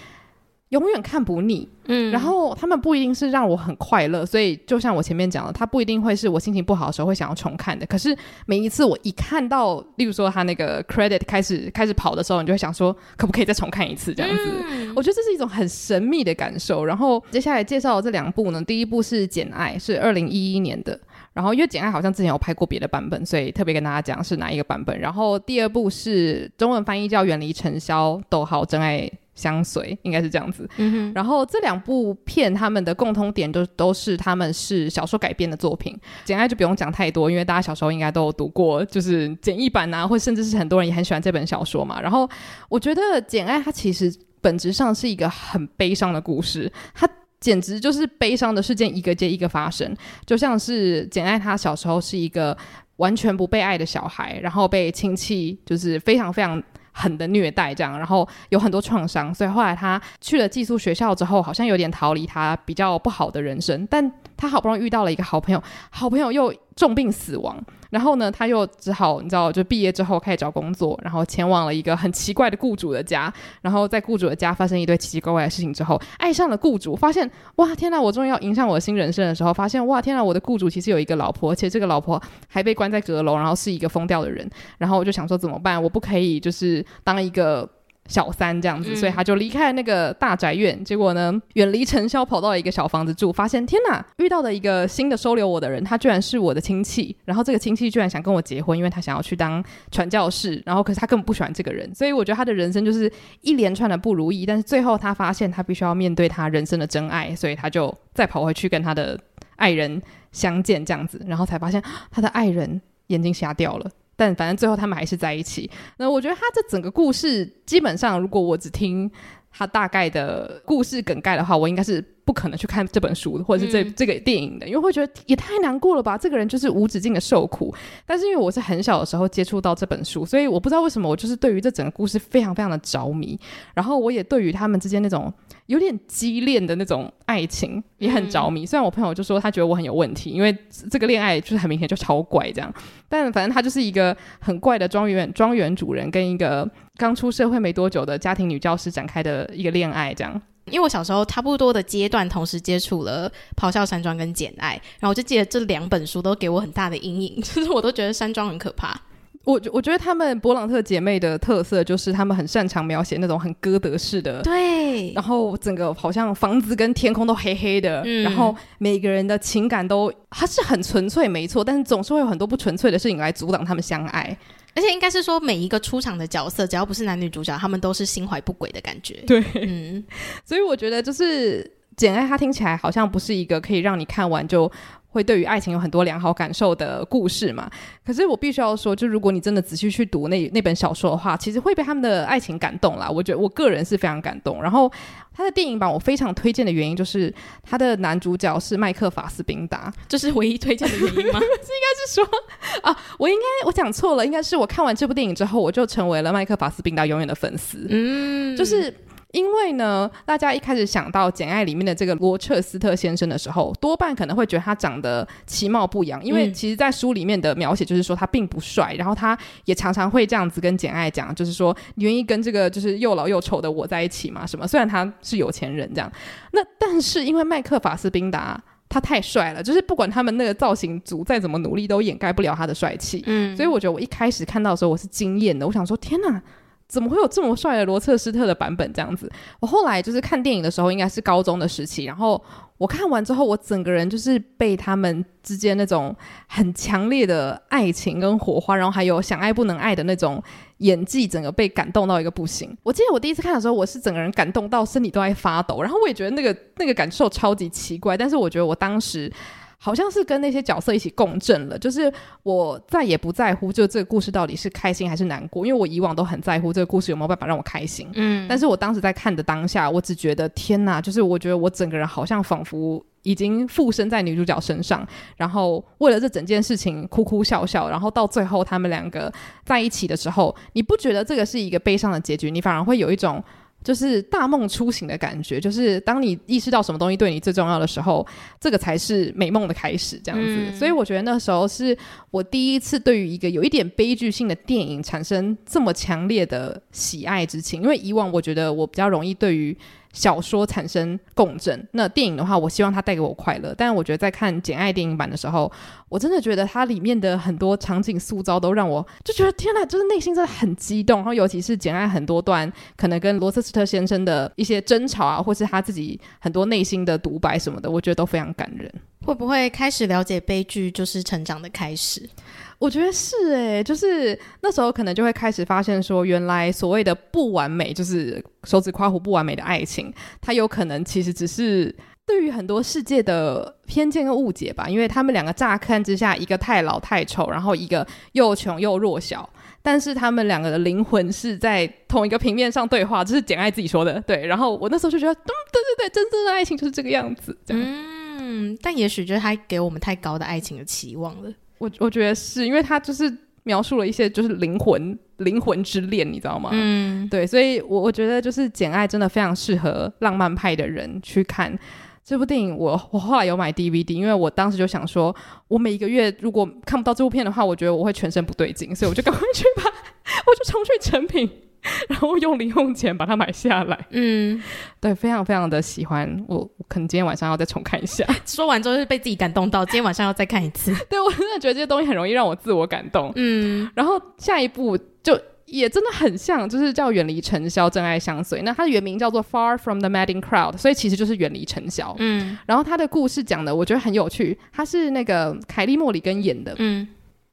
永远看不腻，嗯，然后他们不一定是让我很快乐，所以就像我前面讲的，他不一定会是我心情不好的时候会想要重看的。可是每一次我一看到，例如说他那个 credit 开始开始跑的时候，你就会想说，可不可以再重看一次这样子？嗯，我觉得这是一种很神秘的感受。然后接下来介绍的这两部呢，第一部是《简爱》，是二零一一年的。然后因为《简爱》好像之前有拍过别的版本，所以特别跟大家讲是哪一个版本。然后第二部是中文翻译叫《远离尘嚣》，逗号真爱。相随应该是这样子，嗯哼。然后这两部片他们的共通点都都是他们是小说改编的作品，《简爱》就不用讲太多，因为大家小时候应该都有读过，就是简易版啊，或甚至是很多人也很喜欢这本小说嘛。然后我觉得《简爱》它其实本质上是一个很悲伤的故事，它简直就是悲伤的事件一个接一个发生，就像是简爱她小时候是一个完全不被爱的小孩，然后被亲戚就是非常非常。狠的虐待这样，然后有很多创伤，所以后来他去了寄宿学校之后，好像有点逃离他比较不好的人生，但他好不容易遇到了一个好朋友，好朋友又重病死亡。然后呢，他又只好你知道，就毕业之后开始找工作，然后前往了一个很奇怪的雇主的家，然后在雇主的家发生一堆奇奇怪怪的事情之后，爱上了雇主，发现哇天哪，我终于要迎上我的新人生的时候，发现哇天哪，我的雇主其实有一个老婆，而且这个老婆还被关在阁楼，然后是一个疯掉的人，然后我就想说怎么办？我不可以就是当一个。小三这样子，所以他就离开了那个大宅院。嗯、结果呢，远离尘嚣，跑到一个小房子住，发现天哪，遇到的一个新的收留我的人，他居然是我的亲戚。然后这个亲戚居然想跟我结婚，因为他想要去当传教士。然后可是他根本不喜欢这个人，所以我觉得他的人生就是一连串的不如意。但是最后他发现他必须要面对他人生的真爱，所以他就再跑回去跟他的爱人相见，这样子，然后才发现他的爱人眼睛瞎掉了。但反正最后他们还是在一起。那我觉得他这整个故事，基本上如果我只听他大概的故事梗概的话，我应该是。不可能去看这本书或者是这、嗯、这个电影的，因为会觉得也太难过了吧？这个人就是无止境的受苦。但是因为我是很小的时候接触到这本书，所以我不知道为什么我就是对于这整个故事非常非常的着迷。然后我也对于他们之间那种有点激恋的那种爱情也很着迷。嗯、虽然我朋友就说他觉得我很有问题，因为这个恋爱就是很明显就超怪这样。但反正他就是一个很怪的庄园庄园主人跟一个刚出社会没多久的家庭女教师展开的一个恋爱这样。因为我小时候差不多的阶段，同时接触了《咆哮山庄》跟《简爱》，然后我就记得这两本书都给我很大的阴影，<laughs> 就是我都觉得山庄很可怕。我我觉得他们勃朗特姐妹的特色就是他们很擅长描写那种很歌德式的，对，然后整个好像房子跟天空都黑黑的，嗯、然后每个人的情感都它是很纯粹没错，但是总是会有很多不纯粹的事情来阻挡他们相爱。而且应该是说，每一个出场的角色，只要不是男女主角，他们都是心怀不轨的感觉。对，嗯，所以我觉得就是《简爱》，它听起来好像不是一个可以让你看完就。会对于爱情有很多良好感受的故事嘛？可是我必须要说，就如果你真的仔细去读那那本小说的话，其实会被他们的爱情感动啦。我觉得我个人是非常感动。然后他的电影版我非常推荐的原因，就是他的男主角是麦克法斯宾达，这是唯一推荐的原因吗？<laughs> 是应该是说啊，我应该我讲错了，应该是我看完这部电影之后，我就成为了麦克法斯宾达永远的粉丝。嗯，就是。因为呢，大家一开始想到《简爱》里面的这个罗彻斯特先生的时候，多半可能会觉得他长得其貌不扬，因为其实，在书里面的描写就是说他并不帅，然后他也常常会这样子跟简爱讲，就是说你愿意跟这个就是又老又丑的我在一起吗？什么？虽然他是有钱人这样，那但是因为麦克法斯宾达他太帅了，就是不管他们那个造型组再怎么努力，都掩盖不了他的帅气。嗯，所以我觉得我一开始看到的时候，我是惊艳的，我想说天哪！怎么会有这么帅的罗彻斯特的版本这样子？我后来就是看电影的时候，应该是高中的时期，然后我看完之后，我整个人就是被他们之间那种很强烈的爱情跟火花，然后还有想爱不能爱的那种演技，整个被感动到一个不行。我记得我第一次看的时候，我是整个人感动到身体都在发抖，然后我也觉得那个那个感受超级奇怪，但是我觉得我当时。好像是跟那些角色一起共振了，就是我再也不在乎，就这个故事到底是开心还是难过，因为我以往都很在乎这个故事有没有办法让我开心。嗯，但是我当时在看的当下，我只觉得天哪，就是我觉得我整个人好像仿佛已经附身在女主角身上，然后为了这整件事情哭哭笑笑，然后到最后他们两个在一起的时候，你不觉得这个是一个悲伤的结局，你反而会有一种。就是大梦初醒的感觉，就是当你意识到什么东西对你最重要的时候，这个才是美梦的开始，这样子。嗯。所以我觉得那时候是我第一次对于一个有一点悲剧性的电影产生这么强烈的喜爱之情，因为以往我觉得我比较容易对于。小说产生共振，那电影的话，我希望它带给我快乐。但是我觉得在看《简爱》电影版的时候，我真的觉得它里面的很多场景塑造都让我就觉得天哪，就是内心真的很激动。然后尤其是简爱很多段可能跟罗斯斯特先生的一些争吵啊，或是他自己很多内心的独白什么的，我觉得都非常感人。会不会开始了解悲剧就是成长的开始？我觉得是诶，就是那时候可能就会开始发现说，原来所谓的不完美，就是手指夸胡不完美的爱情，它有可能其实只是对于很多世界的偏见跟误解吧。因为他们两个乍看之下，一个太老太丑，然后一个又穷又弱小，但是他们两个的灵魂是在同一个平面上对话，这是简爱自己说的。对，然后我那时候就觉得，嗯，对对对，真正的爱情就是这个样子。嗯，但也许就是他给我们太高的爱情的期望了。我我觉得是因为他就是描述了一些就是灵魂灵魂之恋，你知道吗？嗯，对，所以我我觉得就是《简爱》真的非常适合浪漫派的人去看这部电影。我我后来有买 DVD，因为我当时就想说，我每一个月如果看不到这部片的话，我觉得我会全身不对劲，所以我就赶快去把，<laughs> 我就冲去成品。然后用零用钱把它买下来，嗯，<laughs> 对，非常非常的喜欢，我，我可能今天晚上要再重看一下。<laughs> 说完之后是被自己感动到，今天晚上要再看一次。对，我真的觉得这些东西很容易让我自我感动，嗯。然后下一步就也真的很像，就是叫《远离尘嚣，真爱相随》。那它的原名叫做《Far from the Madding Crowd》，所以其实就是远离尘嚣，嗯。然后它的故事讲的我觉得很有趣，它是那个凯莉·莫里根演的，嗯。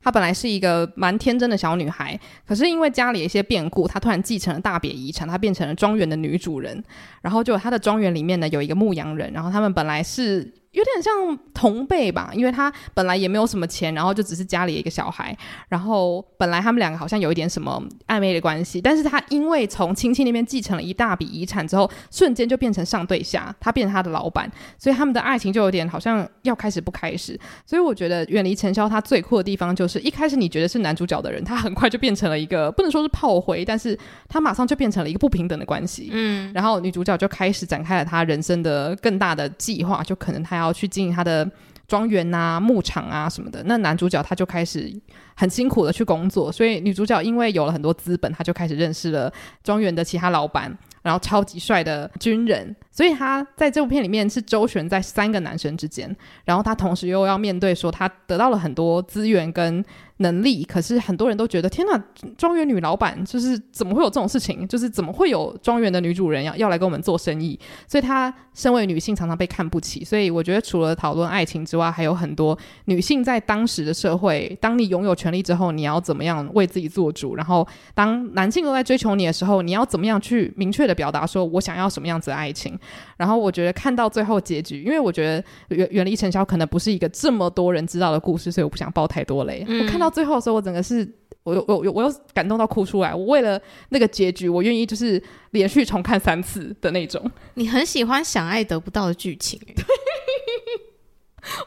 她本来是一个蛮天真的小女孩，可是因为家里一些变故，她突然继承了大别遗产，她变成了庄园的女主人。然后就她的庄园里面呢，有一个牧羊人，然后他们本来是。有点像同辈吧，因为他本来也没有什么钱，然后就只是家里一个小孩，然后本来他们两个好像有一点什么暧昧的关系，但是他因为从亲戚那边继承了一大笔遗产之后，瞬间就变成上对下，他变成他的老板，所以他们的爱情就有点好像要开始不开始。所以我觉得远离尘嚣，他最酷的地方就是一开始你觉得是男主角的人，他很快就变成了一个不能说是炮灰，但是他马上就变成了一个不平等的关系。嗯，然后女主角就开始展开了她人生的更大的计划，就可能他要。然后去经营他的庄园啊、牧场啊什么的，那男主角他就开始很辛苦的去工作，所以女主角因为有了很多资本，他就开始认识了庄园的其他老板，然后超级帅的军人，所以他在这部片里面是周旋在三个男生之间，然后他同时又要面对说他得到了很多资源跟。能力，可是很多人都觉得天哪，庄园女老板就是怎么会有这种事情？就是怎么会有庄园的女主人要要来跟我们做生意？所以她身为女性常常被看不起。所以我觉得除了讨论爱情之外，还有很多女性在当时的社会，当你拥有权利之后，你要怎么样为自己做主？然后当男性都在追求你的时候，你要怎么样去明确的表达说我想要什么样子的爱情？然后我觉得看到最后结局，因为我觉得远远离尘嚣可能不是一个这么多人知道的故事，所以我不想爆太多雷。我看到最后的时候，我整个是，我我我我又感动到哭出来。我为了那个结局，我愿意就是连续重看三次的那种。<laughs> 你很喜欢想爱得不到的剧情。<laughs>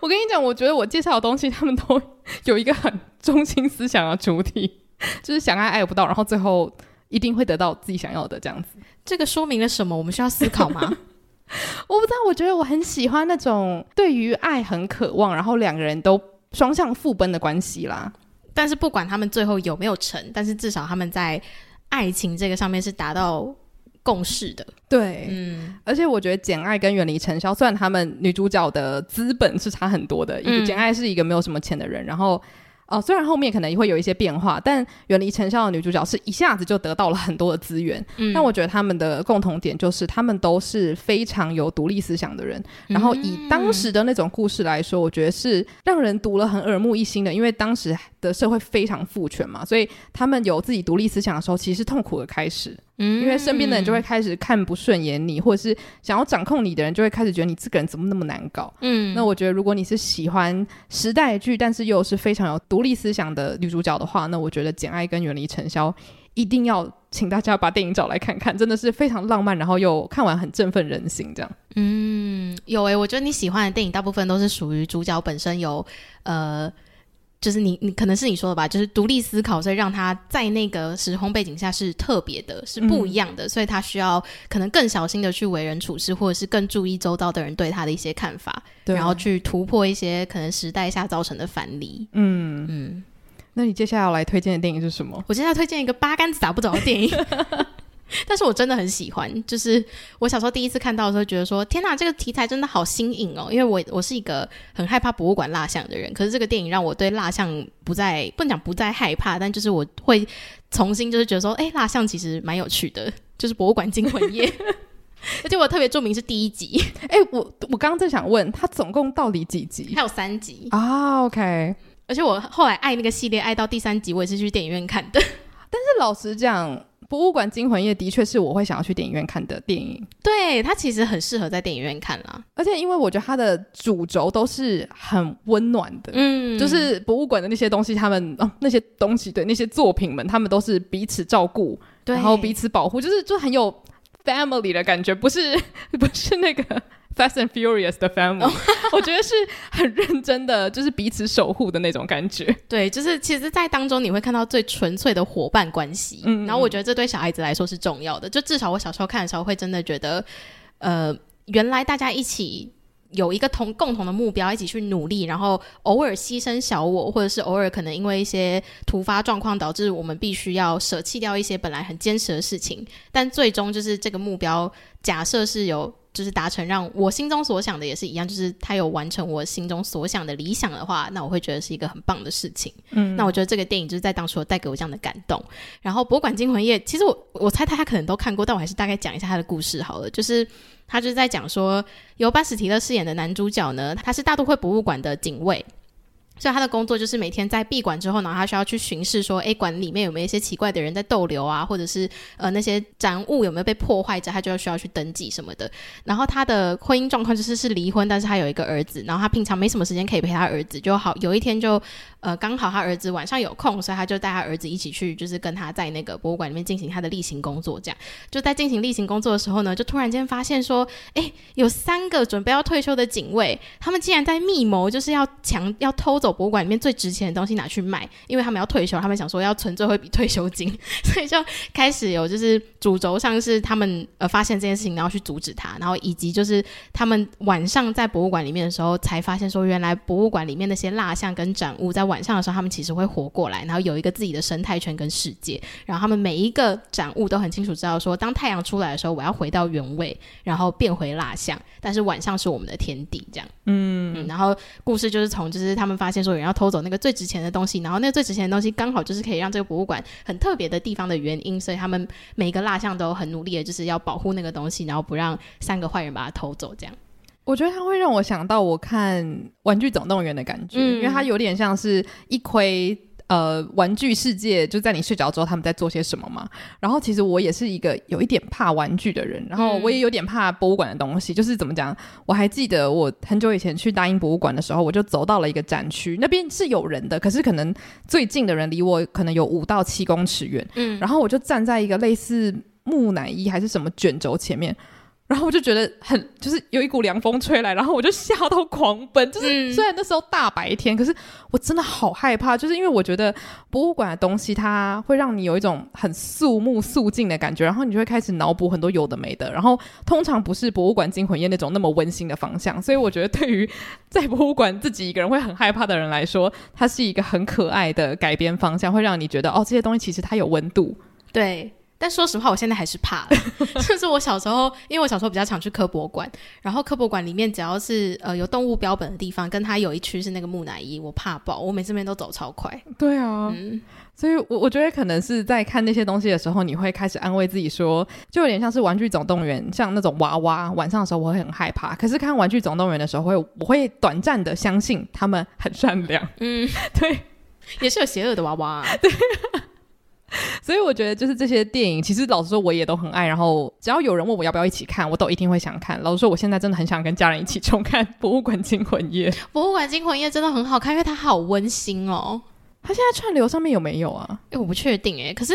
我跟你讲，我觉得我介绍的东西，他们都有一个很中心思想的主题，就是想爱爱不到，然后最后一定会得到自己想要的这样子。这个说明了什么？我们需要思考吗？<laughs> 我不知道，我觉得我很喜欢那种对于爱很渴望，然后两个人都双向赴奔的关系啦。但是不管他们最后有没有成，但是至少他们在爱情这个上面是达到共识的。对，嗯，而且我觉得《简爱》跟《远离尘嚣》，虽然他们女主角的资本是差很多的，因为简爱是一个没有什么钱的人，然后。哦，虽然后面可能也会有一些变化，但远离尘嚣的女主角是一下子就得到了很多的资源。嗯，但我觉得他们的共同点就是，他们都是非常有独立思想的人。然后以当时的那种故事来说，我觉得是让人读了很耳目一新的，因为当时的社会非常父权嘛，所以他们有自己独立思想的时候，其实是痛苦的开始。嗯，因为身边的人就会开始看不顺眼你，或者是想要掌控你的人，就会开始觉得你这个人怎么那么难搞。嗯，那我觉得如果你是喜欢时代剧，但是又是非常有独立思想的女主角的话，那我觉得《简爱》跟《远离尘嚣》一定要请大家把电影找来看看，真的是非常浪漫，然后又看完很振奋人心这样。嗯，有诶、欸，我觉得你喜欢的电影大部分都是属于主角本身有呃。就是你，你可能是你说的吧，就是独立思考，所以让他在那个时空背景下是特别的，是不一样的，嗯、所以他需要可能更小心的去为人处事，或者是更注意周遭的人对他的一些看法，对然后去突破一些可能时代下造成的藩篱。嗯嗯，那你接下来要来推荐的电影是什么？我接下来推荐一个八竿子打不着的电影。<laughs> <laughs> 但是我真的很喜欢，就是我小时候第一次看到的时候，觉得说天哪，这个题材真的好新颖哦！因为我我是一个很害怕博物馆蜡像的人，可是这个电影让我对蜡像不再不能讲不再害怕，但就是我会重新就是觉得说，哎，蜡像其实蛮有趣的，就是博物馆惊魂夜。<laughs> 而且我特别著名是第一集，哎，我我刚刚正想问他总共到底几集？还有三集啊？OK，而且我后来爱那个系列爱到第三集，我也是去电影院看的。<laughs> 但是老实讲。博物馆惊魂夜的确是我会想要去电影院看的电影，对，它其实很适合在电影院看啦。而且因为我觉得它的主轴都是很温暖的，嗯，就是博物馆的那些东西，他们哦那些东西对那些作品们，他们都是彼此照顾，对然后彼此保护，就是就很有 family 的感觉，不是 <laughs> 不是那个。Fast and Furious 的 <laughs> family，、oh. 我觉得是很认真的，就是彼此守护的那种感觉。<laughs> 对，就是其实，在当中你会看到最纯粹的伙伴关系。嗯，然后我觉得这对小孩子来说是重要的。就至少我小时候看的时候，会真的觉得，呃，原来大家一起有一个同共同的目标，一起去努力，然后偶尔牺牲小我，或者是偶尔可能因为一些突发状况导致我们必须要舍弃掉一些本来很坚持的事情，但最终就是这个目标，假设是有。就是达成让我心中所想的也是一样，就是他有完成我心中所想的理想的话，那我会觉得是一个很棒的事情。嗯，那我觉得这个电影就是在当初带给我这样的感动。然后《博物馆惊魂夜》，其实我我猜他他可能都看过，但我还是大概讲一下他的故事好了。就是他就是在讲说，由巴斯提勒饰演的男主角呢，他是大都会博物馆的警卫。所以他的工作就是每天在闭馆之后呢，他需要去巡视，说，哎，馆里面有没有一些奇怪的人在逗留啊，或者是呃那些展物有没有被破坏着，他就要需要去登记什么的。然后他的婚姻状况就是是离婚，但是他有一个儿子，然后他平常没什么时间可以陪他儿子，就好有一天就。呃，刚好他儿子晚上有空，所以他就带他儿子一起去，就是跟他在那个博物馆里面进行他的例行工作。这样就在进行例行工作的时候呢，就突然间发现说，哎，有三个准备要退休的警卫，他们竟然在密谋，就是要抢、要偷走博物馆里面最值钱的东西拿去卖，因为他们要退休，他们想说要存最后一笔退休金，<laughs> 所以就开始有就是主轴上是他们呃发现这件事情，然后去阻止他，然后以及就是他们晚上在博物馆里面的时候，才发现说原来博物馆里面那些蜡像跟展物在晚。晚上的时候，他们其实会活过来，然后有一个自己的生态圈跟世界。然后他们每一个展物都很清楚知道说，当太阳出来的时候，我要回到原位，然后变回蜡像。但是晚上是我们的天地，这样。嗯，嗯，然后故事就是从就是他们发现说有人要偷走那个最值钱的东西，然后那个最值钱的东西刚好就是可以让这个博物馆很特别的地方的原因，所以他们每一个蜡像都很努力的就是要保护那个东西，然后不让三个坏人把它偷走，这样。我觉得它会让我想到我看《玩具总动员》的感觉，嗯、因为它有点像是一窥呃玩具世界，就在你睡着之后他们在做些什么嘛。然后其实我也是一个有一点怕玩具的人，然后我也有点怕博物馆的东西。嗯、就是怎么讲，我还记得我很久以前去大英博物馆的时候，我就走到了一个展区，那边是有人的，可是可能最近的人离我可能有五到七公尺远。嗯，然后我就站在一个类似木乃伊还是什么卷轴前面。然后我就觉得很，就是有一股凉风吹来，然后我就吓到狂奔。就是虽然那时候大白天，嗯、可是我真的好害怕，就是因为我觉得博物馆的东西它会让你有一种很肃穆肃静的感觉，然后你就会开始脑补很多有的没的。然后通常不是博物馆惊魂夜那种那么温馨的方向，所以我觉得对于 <laughs> 在博物馆自己一个人会很害怕的人来说，它是一个很可爱的改编方向，会让你觉得哦，这些东西其实它有温度。对。但说实话，我现在还是怕。<laughs> 就是我小时候，因为我小时候比较常去科博馆，然后科博馆里面只要是呃有动物标本的地方，跟它有一区是那个木乃伊，我怕爆。我每次那边都走超快。对啊，嗯，所以我我觉得可能是在看那些东西的时候，你会开始安慰自己说，就有点像是《玩具总动员》，像那种娃娃，晚上的时候我会很害怕。可是看《玩具总动员》的时候，会我会短暂的相信他们很善良。嗯，<laughs> 对，<laughs> 也是有邪恶的娃娃啊。对。<laughs> 所以我觉得，就是这些电影，其实老实说，我也都很爱。然后，只要有人问我要不要一起看，我都一定会想看。老实说，我现在真的很想跟家人一起重看《博物馆惊魂夜》。《博物馆惊魂夜》真的很好看，因为它好温馨哦。它现在串流上面有没有啊？诶，我不确定诶。可是，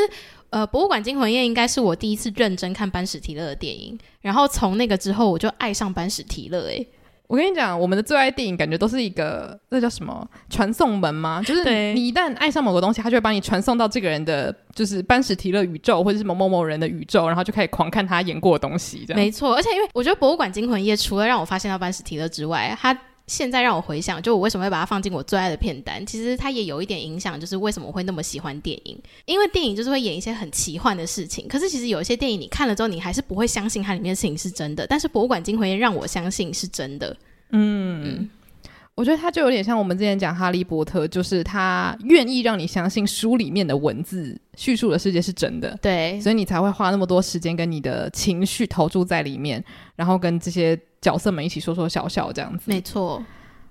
呃，《博物馆惊魂夜》应该是我第一次认真看班史提勒的电影。然后从那个之后，我就爱上班史提勒。诶。我跟你讲，我们的最爱电影感觉都是一个，那叫什么传送门吗？就是你一旦爱上某个东西，它就会把你传送到这个人的，就是班史提勒宇宙，或者是某某某人的宇宙，然后就开始狂看他演过的东西。这样没错，而且因为我觉得《博物馆惊魂夜》除了让我发现到班史提勒之外，它现在让我回想，就我为什么会把它放进我最爱的片单，其实它也有一点影响，就是为什么我会那么喜欢电影，因为电影就是会演一些很奇幻的事情，可是其实有一些电影你看了之后，你还是不会相信它里面的事情是真的，但是《博物馆惊魂夜》让我相信是真的。嗯，嗯，我觉得他就有点像我们之前讲《哈利波特》，就是他愿意让你相信书里面的文字叙述的世界是真的，对，所以你才会花那么多时间跟你的情绪投注在里面，然后跟这些角色们一起说说笑笑这样子。没错。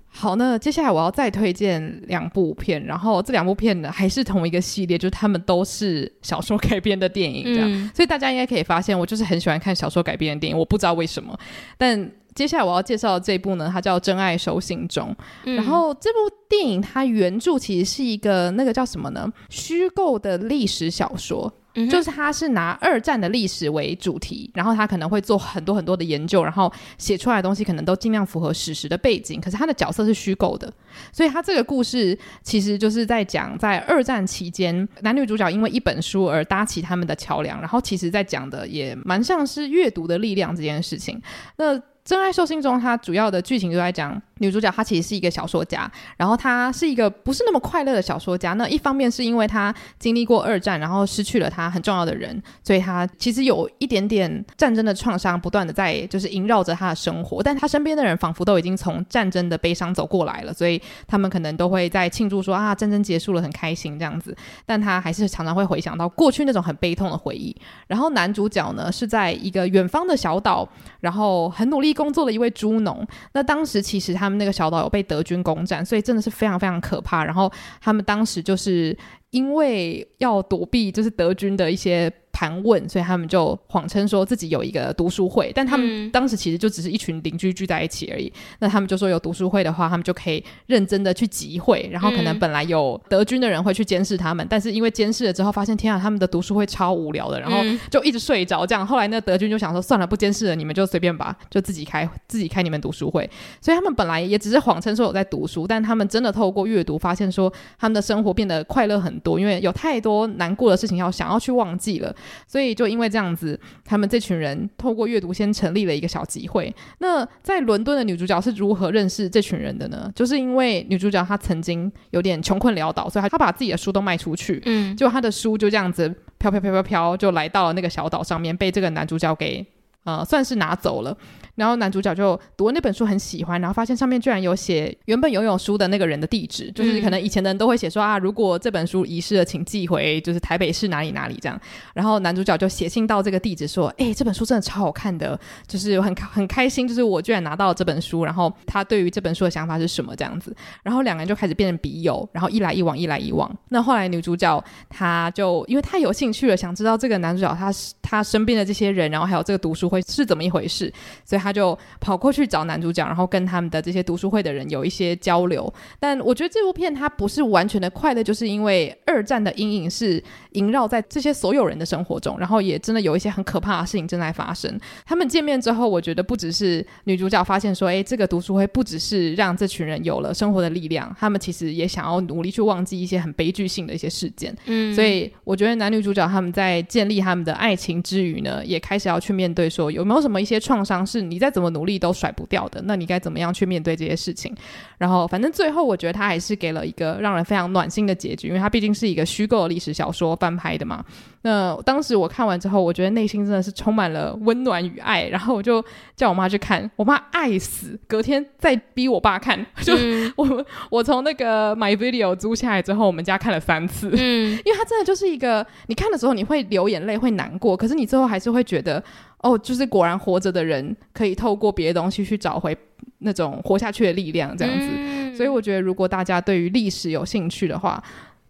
好，那接下来我要再推荐两部片，然后这两部片呢还是同一个系列，就是他们都是小说改编的电影，这样，嗯，所以大家应该可以发现，我就是很喜欢看小说改编的电影，我不知道为什么，但。接下来我要介绍的这部呢，它叫《真爱手信中》。嗯。然后这部电影它原著其实是一个那个叫什么呢？虚构的历史小说。嗯，就是他是拿二战的历史为主题，然后他可能会做很多很多的研究，然后写出来的东西可能都尽量符合史实的背景。可是他的角色是虚构的，所以他这个故事其实就是在讲在二战期间男女主角因为一本书而搭起他们的桥梁，然后其实在讲的也蛮像是阅读的力量这件事情。那真爱收信中，它主要的剧情就在讲女主角，她其实是一个小说家，然后她是一个不是那么快乐的小说家。那一方面是因为她经历过二战，然后失去了她很重要的人，所以她其实有一点点战争的创伤，不断的在就是萦绕着她的生活。但她身边的人仿佛都已经从战争的悲伤走过来了，所以他们可能都会在庆祝说啊，战争结束了，很开心这样子。但她还是常常会回想到过去那种很悲痛的回忆。然后男主角呢是在一个远方的小岛，然后很努力。工作的一位猪农，那当时其实他们那个小岛有被德军攻占，所以真的是非常非常可怕。然后他们当时就是因为要躲避，就是德军的一些。盘问，所以他们就谎称说自己有一个读书会，但他们当时其实就只是一群邻居聚在一起而已。嗯、那他们就说有读书会的话，他们就可以认真的去集会，然后可能本来有德军的人会去监视他们，嗯、但是因为监视了之后发现，天啊，他们的读书会超无聊的，然后就一直睡着。这样后来那德军就想说，算了，不监视了，你们就随便吧，就自己开自己开你们读书会。所以他们本来也只是谎称说有在读书，但他们真的透过阅读发现说，他们的生活变得快乐很多，因为有太多难过的事情要想要去忘记了。所以就因为这样子，他们这群人透过阅读先成立了一个小集会。那在伦敦的女主角是如何认识这群人的呢？就是因为女主角她曾经有点穷困潦倒，所以她她把自己的书都卖出去，嗯，就她的书就这样子飘飘飘飘飘就来到了那个小岛上面，被这个男主角给呃算是拿走了。然后男主角就读了那本书，很喜欢，然后发现上面居然有写原本拥有书的那个人的地址，就是可能以前的人都会写说啊，如果这本书遗失了，请寄回就是台北市哪里哪里这样。然后男主角就写信到这个地址说，哎，这本书真的超好看的，就是很很开心，就是我居然拿到了这本书。然后他对于这本书的想法是什么这样子？然后两个人就开始变成笔友，然后一来一往，一来一往。那后来女主角她就因为她有兴趣了，想知道这个男主角他他身边的这些人，然后还有这个读书会是怎么一回事，所以她。他就跑过去找男主角，然后跟他们的这些读书会的人有一些交流。但我觉得这部片它不是完全的快乐，就是因为二战的阴影是萦绕在这些所有人的生活中，然后也真的有一些很可怕的事情正在发生。他们见面之后，我觉得不只是女主角发现说，哎，这个读书会不只是让这群人有了生活的力量，他们其实也想要努力去忘记一些很悲剧性的一些事件。嗯，所以我觉得男女主角他们在建立他们的爱情之余呢，也开始要去面对说，有没有什么一些创伤是你再怎么努力都甩不掉的？那你该怎么样去面对这些事情？然后，反正最后我觉得他还是给了一个让人非常暖心的结局，因为他毕竟是一个虚构的历史小说翻拍的嘛。那当时我看完之后，我觉得内心真的是充满了温暖与爱。然后我就叫我妈去看，我妈爱死，隔天再逼我爸看。<laughs> 就、嗯、我我从那个 My Video 租下来之后，我们家看了三次。嗯，因为它真的就是一个，你看的时候你会流眼泪，会难过，可是你最后还是会觉得，哦，就是果然活着的人可以透过别的东西去找回那种活下去的力量，这样子。嗯、所以我觉得，如果大家对于历史有兴趣的话，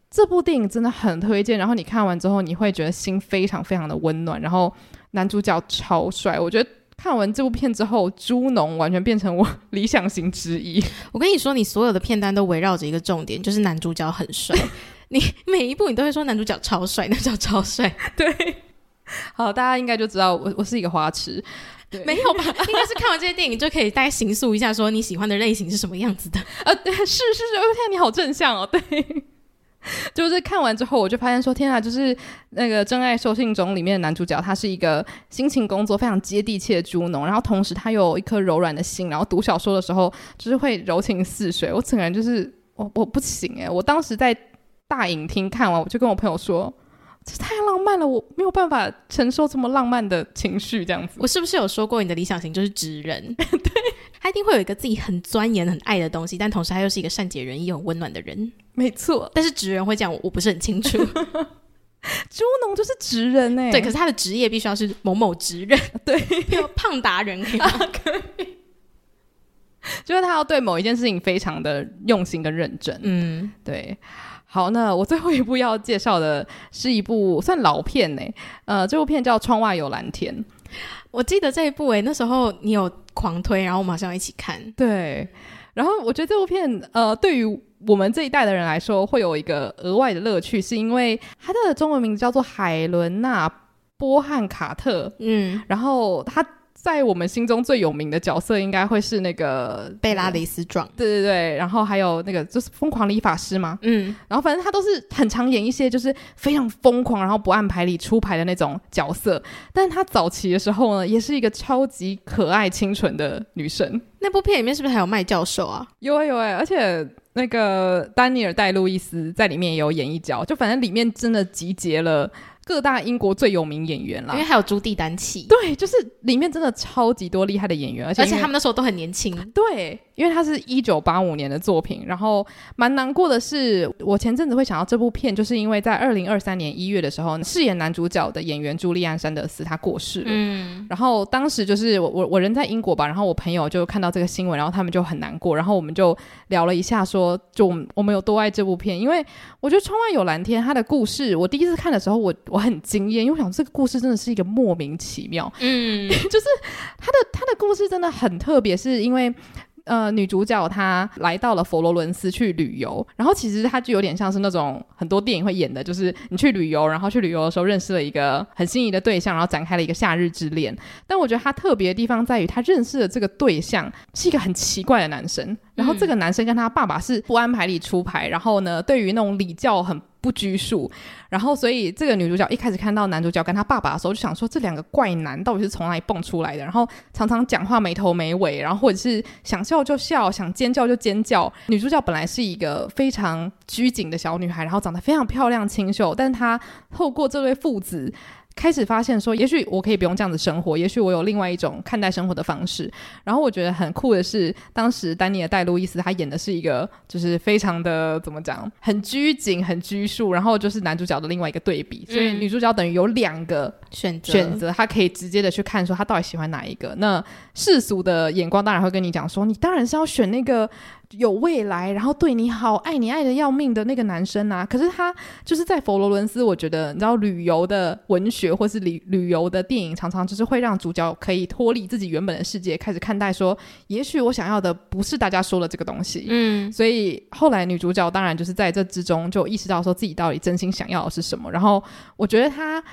这部电影真的很推荐，然后你看完之后，你会觉得心非常非常的温暖，然后男主角超帅。我觉得看完这部片之后，猪农完全变成我 <laughs> 理想型之一。我跟你说，你所有的片单都围绕着一个重点，就是男主角很帅。<laughs> 你每一部你都会说男主角超帅，男主角超帅。<laughs> 对，<laughs> 好，大家应该就知道我我是一个花痴。对，没有吧？<laughs> 应该是看完这些电影就可以大概形塑一下，说你喜欢的类型是什么样子的。<laughs> 呃，对，是是是，我天，你好正向哦，对。就是看完之后，我就发现说，天啊，就是那个《真爱收信中》里面的男主角，他是一个辛勤工作、非常接地气的猪农，然后同时他又有一颗柔软的心，然后读小说的时候就是会柔情似水。我整个人就是我我不行诶，我当时在大影厅看完，我就跟我朋友说。这太浪漫了，我没有办法承受这么浪漫的情绪，这样子。我是不是有说过你的理想型就是直人？<laughs> 对，他一定会有一个自己很钻研、很爱的东西，但同时他又是一个善解人意、很温暖的人。没错，但是直人会这样，我不是很清楚。<laughs> 猪农就是直人哎，对，可是他的职业必须要是某某职人，<laughs> 对，胖达人可以吗？可以。就是他要对某一件事情非常的用心跟认真。嗯，对。好，那我最后一部要介绍的是一部算老片呢，呃，这部片叫《窗外有蓝天》。我记得这一部诶，那时候你有狂推，然后我马上要一起看。对，然后我觉得这部片，呃，对于我们这一代的人来说，会有一个额外的乐趣，是因为它的中文名字叫做海伦娜·波汉卡特。嗯，然后它。在我们心中最有名的角色应该会是那个贝拉雷斯壮，对对对，然后还有那个就是疯狂理发师嘛，嗯，然后反正他都是很常演一些就是非常疯狂，然后不按牌理出牌的那种角色。但是他早期的时候呢，也是一个超级可爱清纯的女生。那部片里面是不是还有麦教授啊？有啊有啊，而且那个丹尼尔戴路易斯在里面也有演一角，就反正里面真的集结了。各大英国最有名演员啦，因为还有朱蒂丹契，对，就是里面真的超级多厉害的演员，而且而且他们那时候都很年轻，对，因为他是一九八五年的作品。然后蛮难过的是，我前阵子会想到这部片，就是因为在二零二三年一月的时候，饰演男主角的演员朱莉安·山德斯他过世了。嗯，然后当时就是我我我人在英国吧，然后我朋友就看到这个新闻，然后他们就很难过，然后我们就聊了一下说，说就我们有多爱这部片，因为我觉得《窗外有蓝天》它的故事，我第一次看的时候，我我很惊艳，因为我想这个故事真的是一个莫名其妙，嗯，<laughs> 就是他的他的故事真的很特别，是因为。呃，女主角她来到了佛罗伦斯去旅游，然后其实她就有点像是那种很多电影会演的，就是你去旅游，然后去旅游的时候认识了一个很心仪的对象，然后展开了一个夏日之恋。但我觉得她特别的地方在于，她认识的这个对象是一个很奇怪的男生，然后这个男生跟他爸爸是不按牌理出牌，然后呢，对于那种礼教很不拘束，然后所以这个女主角一开始看到男主角跟他爸爸的时候，就想说这两个怪男到底是从哪里蹦出来的？然后常常讲话没头没尾，然后或者是想笑就笑，想尖叫就尖叫。女主角本来是一个非常拘谨的小女孩，然后长得非常漂亮清秀，但她透过这对父子。开始发现说，也许我可以不用这样子生活，也许我有另外一种看待生活的方式。然后我觉得很酷的是，当时丹尼尔戴路易斯他演的是一个，就是非常的怎么讲，很拘谨、很拘束，然后就是男主角的另外一个对比。所以女主角等于有两个选择，选择她可以直接的去看说她到底喜欢哪一个。那世俗的眼光当然会跟你讲说，你当然是要选那个。有未来，然后对你好，爱你爱的要命的那个男生啊。可是他就是在佛罗伦斯，我觉得你知道旅游的文学或是旅旅游的电影，常常就是会让主角可以脱离自己原本的世界，开始看待说，也许我想要的不是大家说的这个东西。嗯，所以后来女主角当然就是在这之中就意识到说自己到底真心想要的是什么。然后我觉得他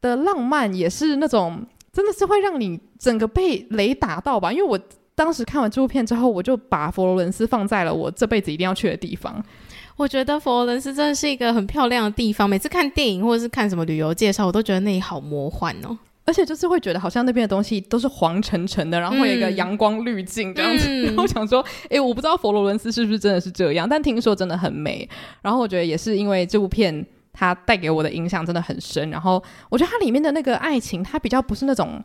的浪漫也是那种真的是会让你整个被雷打到吧，因为我。当时看完这部片之后，我就把佛罗伦斯放在了我这辈子一定要去的地方。我觉得佛罗伦斯真的是一个很漂亮的地方。每次看电影或者是看什么旅游介绍，我都觉得那里好魔幻哦。而且就是会觉得好像那边的东西都是黄澄澄的，然后会有一个阳光滤镜这样子。嗯、然后我想说，哎，我不知道佛罗伦斯是不是真的是这样，但听说真的很美。然后我觉得也是因为这部片它带给我的影响真的很深。然后我觉得它里面的那个爱情，它比较不是那种。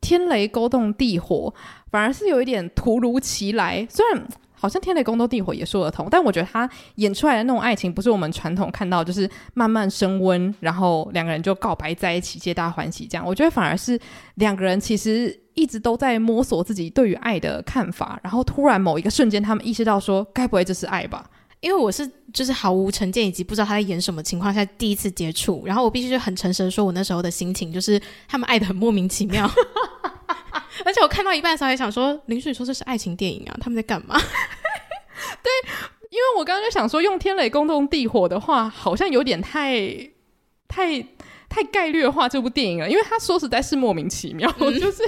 天雷勾动地火，反而是有一点突如其来。虽然好像天雷勾动地火也说得通，但我觉得他演出来的那种爱情，不是我们传统看到，就是慢慢升温，然后两个人就告白在一起，皆大欢喜这样。我觉得反而是两个人其实一直都在摸索自己对于爱的看法，然后突然某一个瞬间，他们意识到说，该不会这是爱吧？因为我是就是毫无成见，以及不知道他在演什么情况下第一次接触，然后我必须就很诚实的说，我那时候的心情就是他们爱的很莫名其妙，<laughs> 而且我看到一半的时候还想说，林旭说这是爱情电影啊，他们在干嘛？<laughs> 对，因为我刚刚就想说，用天雷攻动地火的话，好像有点太太太概率化这部电影了，因为他说实在是莫名其妙，嗯、就是。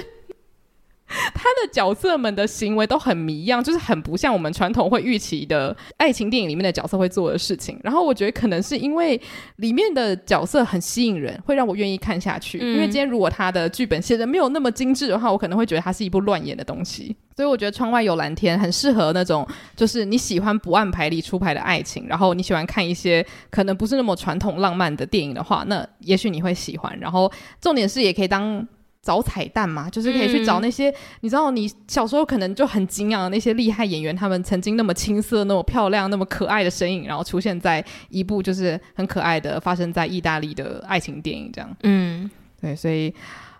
<laughs> 他的角色们的行为都很谜样，就是很不像我们传统会预期的爱情电影里面的角色会做的事情。然后我觉得可能是因为里面的角色很吸引人，会让我愿意看下去。嗯、因为今天如果他的剧本写的没有那么精致的话，我可能会觉得它是一部乱演的东西。所以我觉得《窗外有蓝天》很适合那种就是你喜欢不按牌理出牌的爱情，然后你喜欢看一些可能不是那么传统浪漫的电影的话，那也许你会喜欢。然后重点是也可以当。找彩蛋嘛，就是可以去找那些、嗯、你知道，你小时候可能就很敬仰的那些厉害演员，他们曾经那么青涩、那么漂亮、那么可爱的身影，然后出现在一部就是很可爱的发生在意大利的爱情电影这样。嗯，对，所以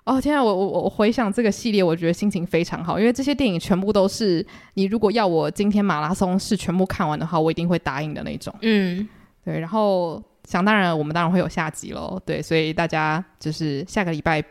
哦天啊，我我我回想这个系列，我觉得心情非常好，因为这些电影全部都是你如果要我今天马拉松是全部看完的话，我一定会答应的那种。嗯，对，然后想当然，我们当然会有下集喽。对，所以大家就是下个礼拜。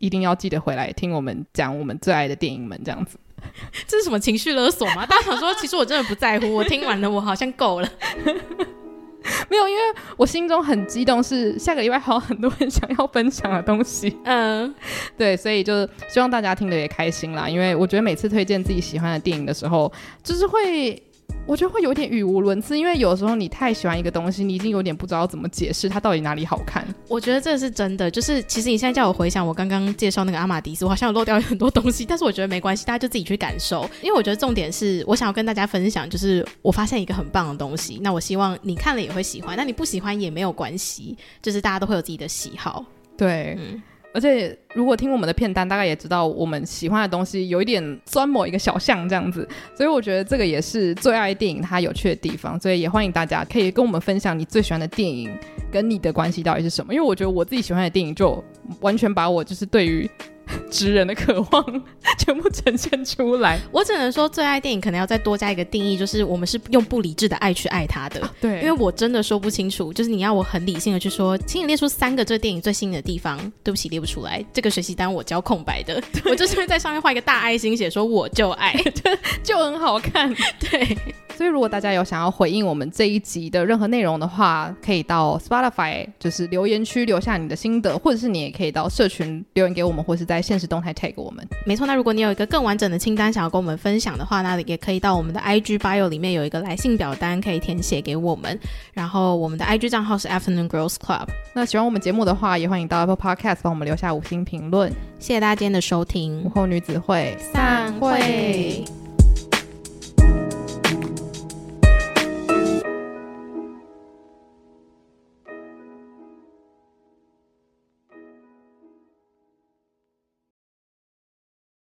一定要记得回来听我们讲我们最爱的电影们，这样子。<laughs> 这是什么情绪勒索吗？大家想说，其实我真的不在乎，我听完了，我好像够了。<laughs> 没有，因为我心中很激动，是下个礼拜还有很多人想要分享的东西。嗯，对，所以就希望大家听得也开心啦。因为我觉得每次推荐自己喜欢的电影的时候，就是会。我觉得会有点语无伦次，因为有时候你太喜欢一个东西，你已经有点不知道怎么解释它到底哪里好看。我觉得这是真的，就是其实你现在叫我回想我刚刚介绍那个阿玛迪斯，我好像有漏掉很多东西，但是我觉得没关系，大家就自己去感受。因为我觉得重点是我想要跟大家分享，就是我发现一个很棒的东西，那我希望你看了也会喜欢，那你不喜欢也没有关系，就是大家都会有自己的喜好。对，嗯。而且，如果听我们的片单，大概也知道我们喜欢的东西有一点钻某一个小巷这样子，所以我觉得这个也是最爱电影它有趣的地方。所以也欢迎大家可以跟我们分享你最喜欢的电影跟你的关系到底是什么，因为我觉得我自己喜欢的电影就完全把我就是对于。<laughs> 直人的渴望 <laughs> 全部呈现出来，我只能说最爱电影可能要再多加一个定义，就是我们是用不理智的爱去爱它的。啊、对，因为我真的说不清楚，就是你要我很理性的去说，请你列出三个这电影最新的地方，对不起，列不出来。这个学习单我交空白的，我就是会在上面画一个大爱心，写说我就爱，<laughs> 就就很好看。对。所以，如果大家有想要回应我们这一集的任何内容的话，可以到 Spotify 就是留言区留下你的心得，或者是你也可以到社群留言给我们，或是在限时动态 tag 我们。没错，那如果你有一个更完整的清单想要跟我们分享的话，那也可以到我们的 IG bio 里面有一个来信表单可以填写给我们。然后我们的 IG 账号是 Afternoon Girls Club。那喜欢我们节目的话，也欢迎到 Apple Podcast 帮我们留下五星评论。谢谢大家今天的收听，午后女子会散会。